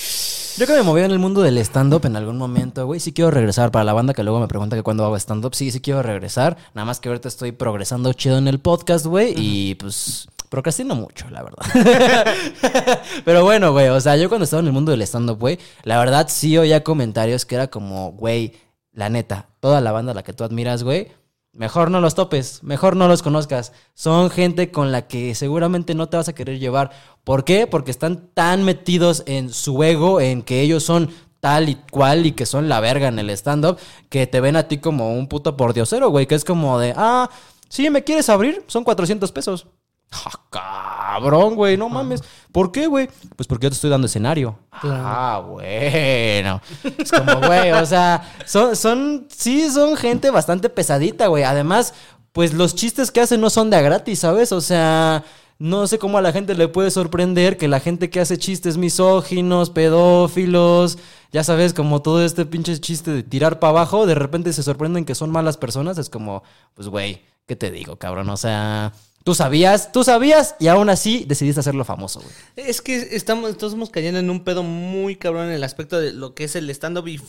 Yo que me moví en el mundo del stand-up en algún momento, güey, sí quiero regresar. Para la banda que luego me pregunta que cuándo hago stand-up, sí, sí quiero regresar. Nada más que ahorita estoy progresando chido en el podcast, güey, y pues procrastino mucho, la verdad. Pero bueno, güey, o sea, yo cuando estaba en el mundo del stand-up, güey, la verdad sí oía comentarios que era como, güey, la neta, toda la banda a la que tú admiras, güey, Mejor no los topes, mejor no los conozcas. Son gente con la que seguramente no te vas a querer llevar. ¿Por qué? Porque están tan metidos en su ego, en que ellos son tal y cual y que son la verga en el stand-up, que te ven a ti como un puto pordiosero, güey, que es como de, ah, sí, ¿me quieres abrir? Son 400 pesos. Ah, cabrón, güey, no mames. ¿Por qué, güey? Pues porque yo te estoy dando escenario. Ah, bueno. Es como, güey, o sea, son, son, sí, son gente bastante pesadita, güey. Además, pues los chistes que hacen no son de a gratis, ¿sabes? O sea, no sé cómo a la gente le puede sorprender que la gente que hace chistes misóginos, pedófilos, ya sabes, como todo este pinche chiste de tirar para abajo, de repente se sorprenden que son malas personas. Es como, pues, güey, ¿qué te digo, cabrón? O sea, tú sabías, tú sabías y aún así decidiste hacerlo famoso, güey. Es que estamos, estamos cayendo en un pedo muy cabrón en el aspecto de lo que es el stand-up y,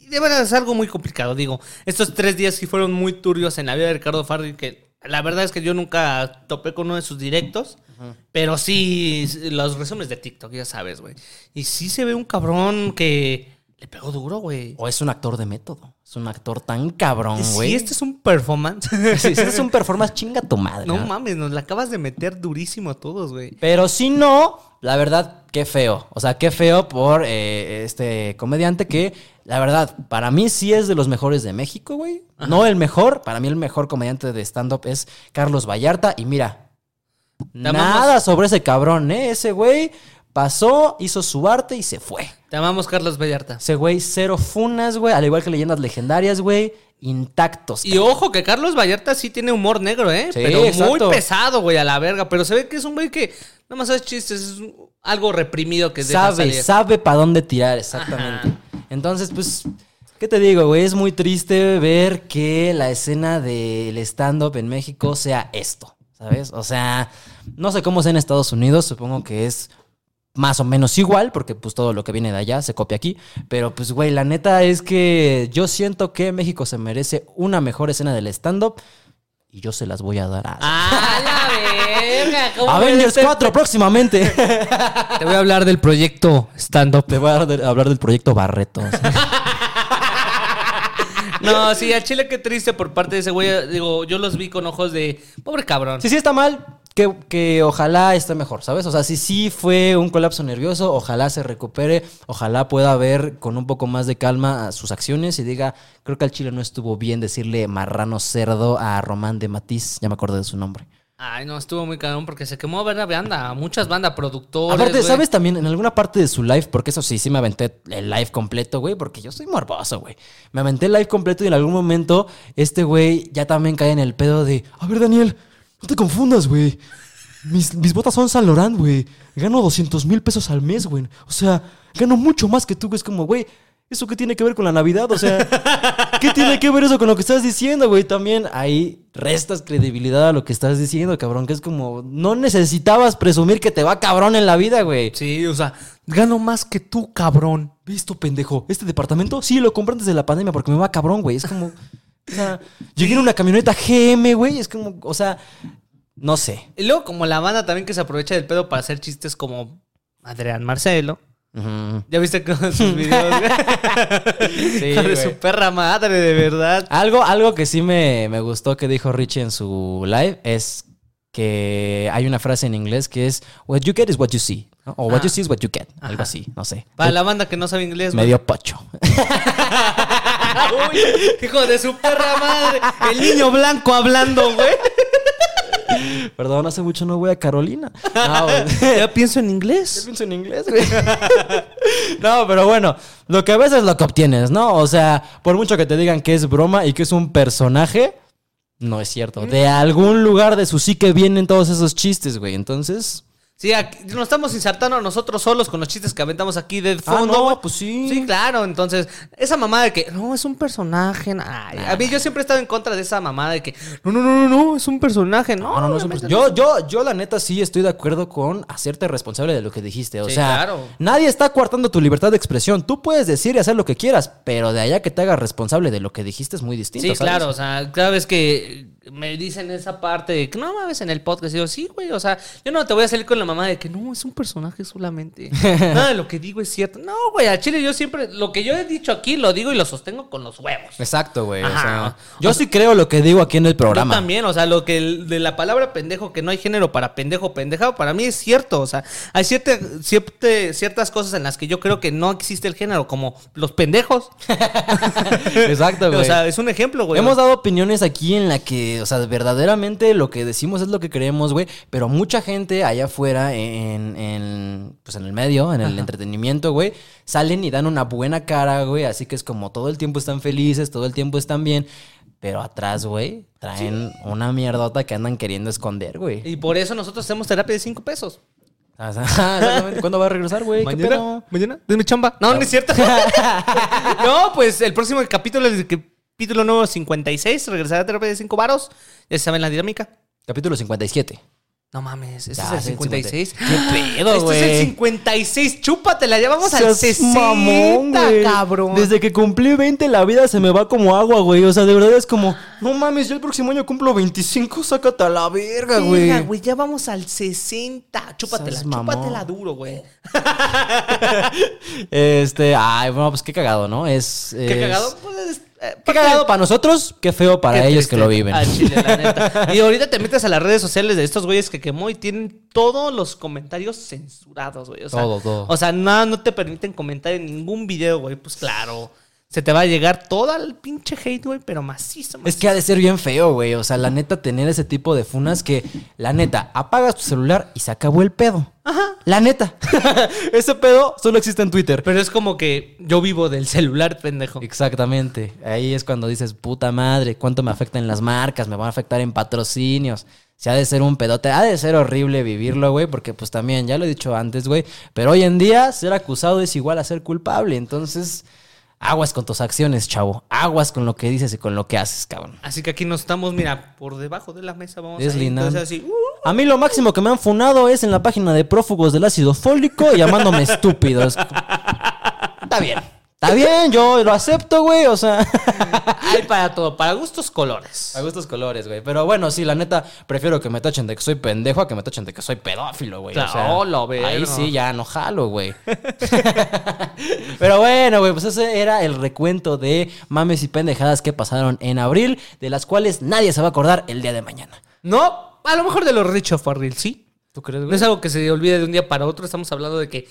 y de verdad es algo muy complicado. Digo, estos tres días sí fueron muy turbios en la vida de Ricardo Farri, que la verdad es que yo nunca topé con uno de sus directos, pero sí los resúmenes de TikTok, ya sabes, güey. Y sí se ve un cabrón que le pegó duro, güey. O es un actor de método. Es un actor tan cabrón, güey. Si este es un performance. Si este es un performance, chinga tu madre. no mames, nos la acabas de meter durísimo a todos, güey. Pero si no, la verdad, qué feo. O sea, qué feo por eh, este comediante que, la verdad, para mí sí es de los mejores de México, güey. No el mejor, para mí el mejor comediante de stand-up es Carlos Vallarta. Y mira, nada sobre ese cabrón, ¿eh? Ese güey pasó, hizo su arte y se fue. Te amamos, Carlos Vallarta. Ese güey, cero funas, güey. Al igual que leyendas legendarias, güey. Intactos. Y ojo que Carlos Vallarta sí tiene humor negro, ¿eh? Sí, pero exacto. muy pesado, güey, a la verga. Pero se ve que es un güey que nada más hace chistes, es algo reprimido que deja sabe, salir. sabe para dónde tirar, exactamente. Ajá. Entonces, pues, ¿qué te digo, güey? Es muy triste ver que la escena del stand-up en México sea esto, ¿sabes? O sea, no sé cómo sea en Estados Unidos, supongo que es más o menos igual, porque pues todo lo que viene de allá se copia aquí. Pero pues, güey, la neta es que yo siento que México se merece una mejor escena del stand-up y yo se las voy a dar a... ¡Ah, la verga! ¿Cómo Avengers puede ser? 4 próximamente. Te voy a hablar del proyecto stand-up. Te voy a hablar del proyecto Barretos. No, sí, a Chile qué triste por parte de ese güey. Digo, yo los vi con ojos de pobre cabrón. Si sí está mal, que, que ojalá esté mejor, ¿sabes? O sea, si sí fue un colapso nervioso, ojalá se recupere, ojalá pueda ver con un poco más de calma sus acciones y diga, creo que al Chile no estuvo bien decirle marrano cerdo a Román de Matiz, ya me acordé de su nombre. Ay, no, estuvo muy cabrón porque se quemó a ver la banda. Muchas bandas, productores. Aparte, güey. ¿sabes también en alguna parte de su live? Porque eso sí, sí me aventé el live completo, güey, porque yo soy morboso, güey. Me aventé el live completo y en algún momento este güey ya también cae en el pedo de, a ver, Daniel, no te confundas, güey. Mis, mis botas son San Laurent, güey. Gano 200 mil pesos al mes, güey. O sea, gano mucho más que tú, güey. Es como, güey, ¿eso qué tiene que ver con la Navidad? O sea, ¿qué tiene que ver eso con lo que estás diciendo, güey? También ahí restas credibilidad a lo que estás diciendo, cabrón. Que es como, no necesitabas presumir que te va cabrón en la vida, güey. Sí, o sea, gano más que tú, cabrón. ¿Visto, pendejo? ¿Este departamento? Sí, lo compré antes de la pandemia porque me va cabrón, güey. Es como. O sea, llegué en una camioneta GM, güey. Es como, o sea, no sé. Y luego, como la banda también que se aprovecha del pedo para hacer chistes como Adrián Marcelo. ¿Ya viste con sus videos? Sí, de su perra madre, de verdad. Algo, algo que sí me, me gustó que dijo Richie en su live es que hay una frase en inglés que es What you get is what you see. ¿No? O what Ah. you see is what you get. Algo así, no sé. Para la banda que no sabe inglés. Medio pocho. Uy, hijo de su perra madre. El niño blanco hablando, güey. Perdón, hace mucho no voy a Carolina. No, güey. Ya pienso en Yo inglés. pienso en inglés, güey. no, pero bueno, lo que a veces es lo que obtienes, ¿no? O sea, por mucho que te digan que es broma y que es un personaje, no es cierto. De algún lugar de su psique vienen todos esos chistes, güey. Entonces. Sí, aquí- nos estamos insertando nosotros solos con los chistes que aventamos aquí de Ah, fondo. no, pues sí. Sí, claro. Entonces, esa mamada de que no es un personaje. ay, a mí yo siempre he estado en contra de esa mamada de que no, no, no, no, no, es un personaje. No, No, no, no, es un obviamente perso- yo, yo, yo, la neta, sí estoy de acuerdo con hacerte responsable de lo que dijiste. O Sí, sea, claro. nadie está coartando tu libertad de expresión. Tú puedes decir y hacer lo que quieras, pero de allá que te hagas responsable de lo que dijiste es muy distinto. Sí, ¿sabes? claro, o sea, cada vez que me dicen esa parte de que no mames en el podcast, y yo, sí, güey, o sea, yo no te voy a salir con la mamá de que no, es un personaje solamente. Nada de lo que digo es cierto. No, güey, a Chile yo siempre, lo que yo he dicho aquí lo digo y lo sostengo con los huevos. Exacto, güey. o sea, yo sí creo lo que digo aquí en el programa. Yo también, o sea, lo que de la palabra pendejo, que no hay género para pendejo pendejado, para mí es cierto. O sea, hay cierta, cierte- ciertas cosas en las que yo creo que no existe el género, como los pendejos. Exacto, güey. O sea, es un ejemplo, güey. Hemos dado opiniones aquí en la que, o sea, verdaderamente lo que decimos es lo que creemos, güey. Pero mucha gente allá afuera, en, en, pues en el medio, en el entretenimiento, güey, salen y dan una buena cara, güey. Así que es como todo el tiempo están felices, todo el tiempo están bien. pero atrás, güey, traen una mierdota que andan queriendo esconder, güey. Y por eso nosotros hacemos terapia de 5 pesos. O sea, exactamente. ¿Cuándo va a regresar, güey? ¿Qué pedo? ¿Mañana? ¿Denme chamba? No, no es cierto. no, pues el próximo capítulo, el capítulo nuevo 56, regresará a terapia de 5 varos. Ya saben la dinámica. Capítulo 57. No mames, este Ya, es el es el 56. 50. ¿Qué pedo, Este es el güey? 56. Chúpatela, ya vamos al Seas 60, mamón, güey. cabrón. Desde que cumplí 20 la vida se me va como agua, güey. O sea, de verdad es como, no mames, yo el próximo año cumplo 25, sácate a la verga, güey. Verga, güey, ya vamos al 60. Chúpatela, chúpatela duro, güey. Este, ay, bueno, pues qué cagado, ¿no? Es. Qué cagado. Pues, es, eh, Qué cagado para nosotros, qué feo para Qué ellos triste. que lo viven. Al chile, la neta. Y ahorita te metes a las redes sociales de estos güeyes que quemó y tienen todos los comentarios censurados, güey. O sea, Todo, todo. O sea, nada, no te permiten comentar en ningún video, güey. Pues claro. Se te va a llegar todo el pinche hate, güey, pero macizo, Es macizo. que ha de ser bien feo, güey. O sea, la neta, tener ese tipo de funas que, la neta, apagas tu celular y se acabó el pedo. Ajá. La neta. ese pedo solo existe en Twitter. Pero es como que yo vivo del celular, pendejo. Exactamente. Ahí es cuando dices, puta madre, cuánto me afectan las marcas, me van a afectar en patrocinios. Si ha de ser un pedote, ha de ser horrible vivirlo, güey, porque pues también, ya lo he dicho antes, güey, pero hoy en día ser acusado es igual a ser culpable. Entonces, aguas con tus acciones, chavo. Aguas con lo que dices y con lo que haces, cabrón. Así que aquí nos estamos, mira, por debajo de la mesa vamos a ir. Entonces así, uh, A mí lo máximo que me han funado es en la página de prófugos del ácido fólico llamándome estúpidos. Está bien. Está bien, yo lo acepto, güey, o sea... hay para todo, para gustos colores. A gustos colores, güey. Pero bueno, sí, la neta, prefiero que me tachen de que soy pendejo a que me tachen de que soy pedófilo, güey. O sea, Claro, lo ahí sí ya no jalo, güey. Pero bueno, güey, pues ese era el recuento de mames y pendejadas que pasaron en abril, de las cuales nadie se va a acordar el día de mañana. No, a lo mejor de los Richo Farrell, sí. ¿Tú crees, No güey? es algo que se olvide de un día para otro. Estamos hablando de que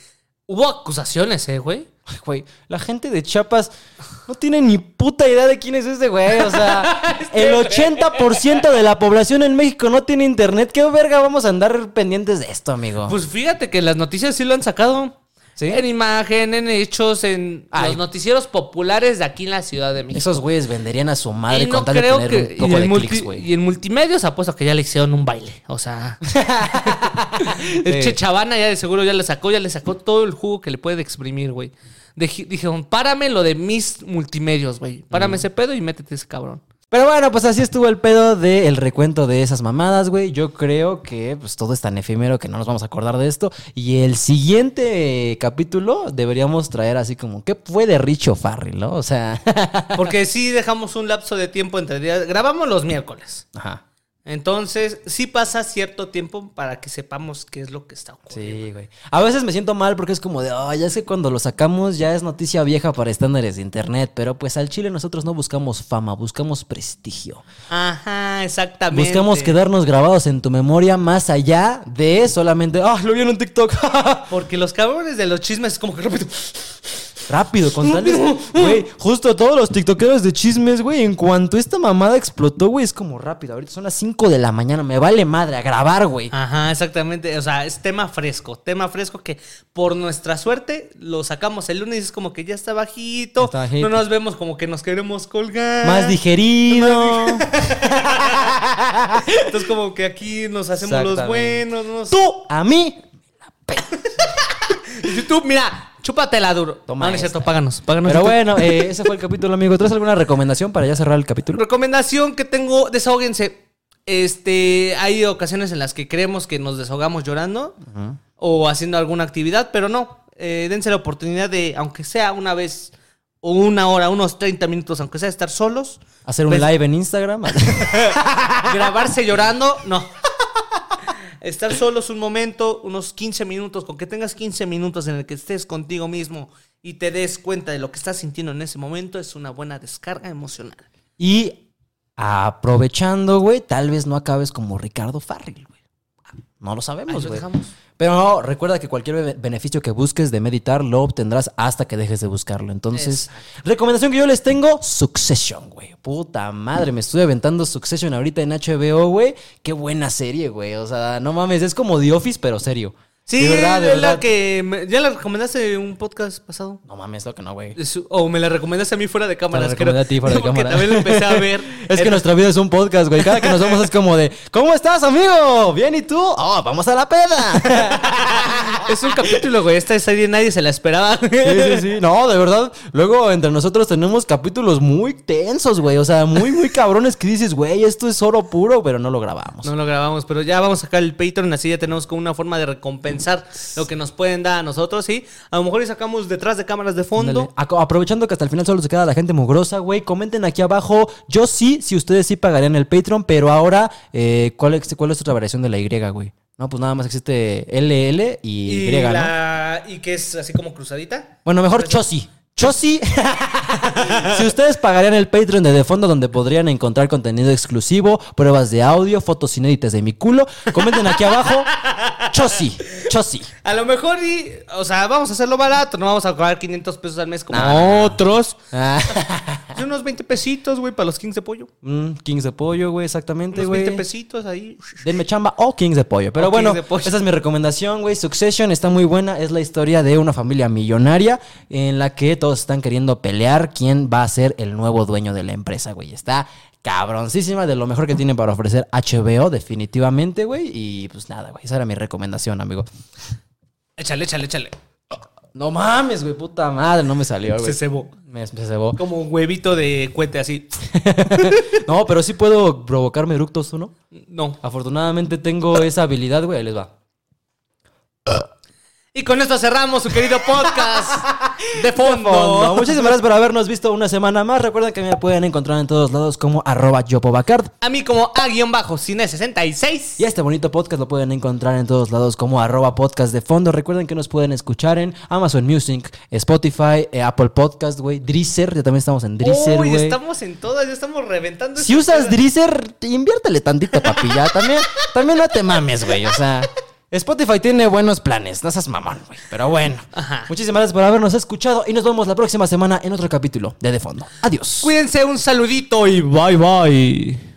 hubo acusaciones, ¿eh, güey? Ay, Güey, la gente de Chiapas no tiene ni puta idea de quién es ese güey. O sea, el 80% de la población en México no tiene internet. ¿Qué verga vamos a andar pendientes de esto, amigo? Pues fíjate que las noticias sí lo han sacado. ¿Sí? En imagen, en hechos, en Ay. los noticieros populares de aquí en la Ciudad de México. Esos güeyes venderían a su madre y con no tal de tener que. un poco y, de en multi- clics, güey. y en multimedios apuesto que ya le hicieron un baile. O sea. el Sí. Che Chavana ya de seguro ya le sacó, ya le sacó todo el jugo que le puede exprimir, güey. Dijeron, párame lo de mis multimedios, güey. Párame ese pedo y métete ese cabrón. Pero bueno, pues así estuvo el pedo del recuento de esas mamadas, güey. Yo creo que pues todo es tan efímero que no nos vamos a acordar de esto. Y el siguiente eh, capítulo deberíamos traer así como, ¿qué fue de Richo Farrell, no? O sea, Porque sí dejamos un lapso de tiempo entre días. Grabamos los miércoles. ajá. Entonces, sí pasa cierto tiempo para que sepamos qué es lo que está ocurriendo. Sí, güey. A veces me siento mal porque es como de, oh, ya sé cuando lo sacamos ya es noticia vieja para estándares de internet, pero pues al Chile nosotros no buscamos fama, buscamos prestigio. Ajá, exactamente. Buscamos quedarnos grabados en tu memoria más allá de solamente, ah, lo vi en un TikTok. Porque los cabrones de los chismes es como que rápido. Rápido, con. Güey, justo todos los tiktokeros de chismes, güey, en cuanto esta mamada explotó, güey, es como rápido. Ahorita son las 5 de la mañana, me vale madre a grabar, güey. Ajá, exactamente. O sea, es tema fresco. Tema fresco que por nuestra suerte lo sacamos el lunes es como que ya está bajito. Está bajito. No nos vemos como que nos queremos colgar. Más digerido. Entonces como que aquí nos hacemos los buenos. Nos... Tú, a mí. YouTube, mira, chúpatela duro. Toma no, no es esta. cierto, páganos. páganos Pero bueno, eh, ese fue el capítulo, amigo. ¿Traes alguna recomendación para ya cerrar el capítulo? Recomendación que tengo, desahóguense. Este, hay ocasiones en las que creemos que nos desahogamos llorando o haciendo alguna actividad, pero no. Eh, dense la oportunidad de, aunque sea una vez o una hora, unos 30 minutos, aunque sea estar solos, Hacer un Ves- live en Instagram. grabarse llorando, no. Estar solos un momento, unos 15 minutos, con que tengas 15 minutos en el que estés contigo mismo y te des cuenta de lo que estás sintiendo en ese momento, es una buena descarga emocional. y aprovechando, güey, tal vez no acabes como Ricardo güey. No lo sabemos, güey. Pero no, recuerda que cualquier be- beneficio que busques de meditar lo obtendrás hasta que dejes de buscarlo. Entonces, recomendación que yo les tengo, Succession, güey. Puta madre, me estoy aventando Succession ahorita en HBO, güey. Qué buena serie, güey. O sea, no mames, es como The Office, pero serio. Sí, De verdad, de es la verdad. que me- ya la recomendaste en un podcast pasado. No mames, lo que no, güey. Es- O me la recomendaste a mí fuera de cámaras. la recomendé a ti fuera de Porque cámara. también lo empecé a ver. Es que Era- nuestra vida es un podcast, güey. Cada que nos vemos es como de, ¿cómo estás, amigo? ¿Bien y tú? Oh, vamos a la peda. Es un capítulo, güey. Esta serie nadie se la esperaba. Sí, sí, sí. No, de verdad. Luego entre nosotros tenemos capítulos muy tensos, güey. O sea, muy, muy cabrones que dices, güey, esto es oro puro, pero no lo grabamos. No lo grabamos, pero ya vamos a sacar el Patreon, así ya tenemos como una forma de recompensar lo que nos pueden dar a nosotros, ¿sí? A lo mejor y sacamos detrás de cámaras de fondo. Aprovechando que hasta el final solo se queda la gente mugrosa, güey, comenten aquí abajo. Yo sí, si ustedes sí pagarían el Patreon, pero ahora, eh, ¿cuál, es, ¿cuál es otra variación de la Y, güey? No, pues nada más existe LL y Y, Y, ¿no? la... y que es así como cruzadita. Bueno, mejor Chosi. Chosi. si ustedes pagarían el Patreon de De Fondo, donde podrían encontrar contenido exclusivo, pruebas de audio, fotos inéditas de mi culo, comenten aquí abajo. Chosi. Chosi. A lo mejor y, o sea, vamos a hacerlo barato, no vamos a cobrar 500 pesos al mes como No. otros. Ah. Y unos 20 pesitos, güey, para los 15 de pollo. Mm, Kings de pollo, güey, exactamente, güey. 20 pesitos ahí. Denme chamba o Kings de pollo. Pero O bueno, Kings pollo. esa es mi recomendación, güey. Succession está muy buena. Es la historia de una familia millonaria en la que todos están queriendo pelear quién va a ser el nuevo dueño de la empresa, güey. Está cabroncísima de lo mejor que tienen para ofrecer HBO, definitivamente, güey. Y pues nada, güey. Esa era mi recomendación, amigo. Échale, échale, échale. No mames, güey, puta madre. No me salió, güey. Se cebó. Me, se cebó. Como un huevito de cuete así. No, pero sí puedo provocarme eructos, ¿tú no? No. Afortunadamente tengo esa habilidad, güey. Ahí les va. Y con esto cerramos su querido podcast de fondo. fondo. Muchísimas gracias por habernos visto una semana más. Recuerden que me pueden encontrar en todos lados como arroba yopobacard. A mí como A-Cine66. Y este bonito podcast lo pueden encontrar en todos lados como arroba podcast de fondo. Recuerden que nos pueden escuchar en Amazon Music, Spotify, eh, Apple Podcast, güey. Drizzer, ya también estamos en Drizzer, Uy, güey. estamos en todas, ya estamos reventando. Si usas. Drizzer, inviértele tantito, papi. Ya también, también no te mames, güey. O sea, Spotify tiene buenos planes. No seas mamón, güey. Pero bueno. Ajá. Muchísimas gracias por habernos escuchado y nos vemos la próxima semana en otro capítulo de De Fondo. Adiós. Cuídense, un saludito y bye bye.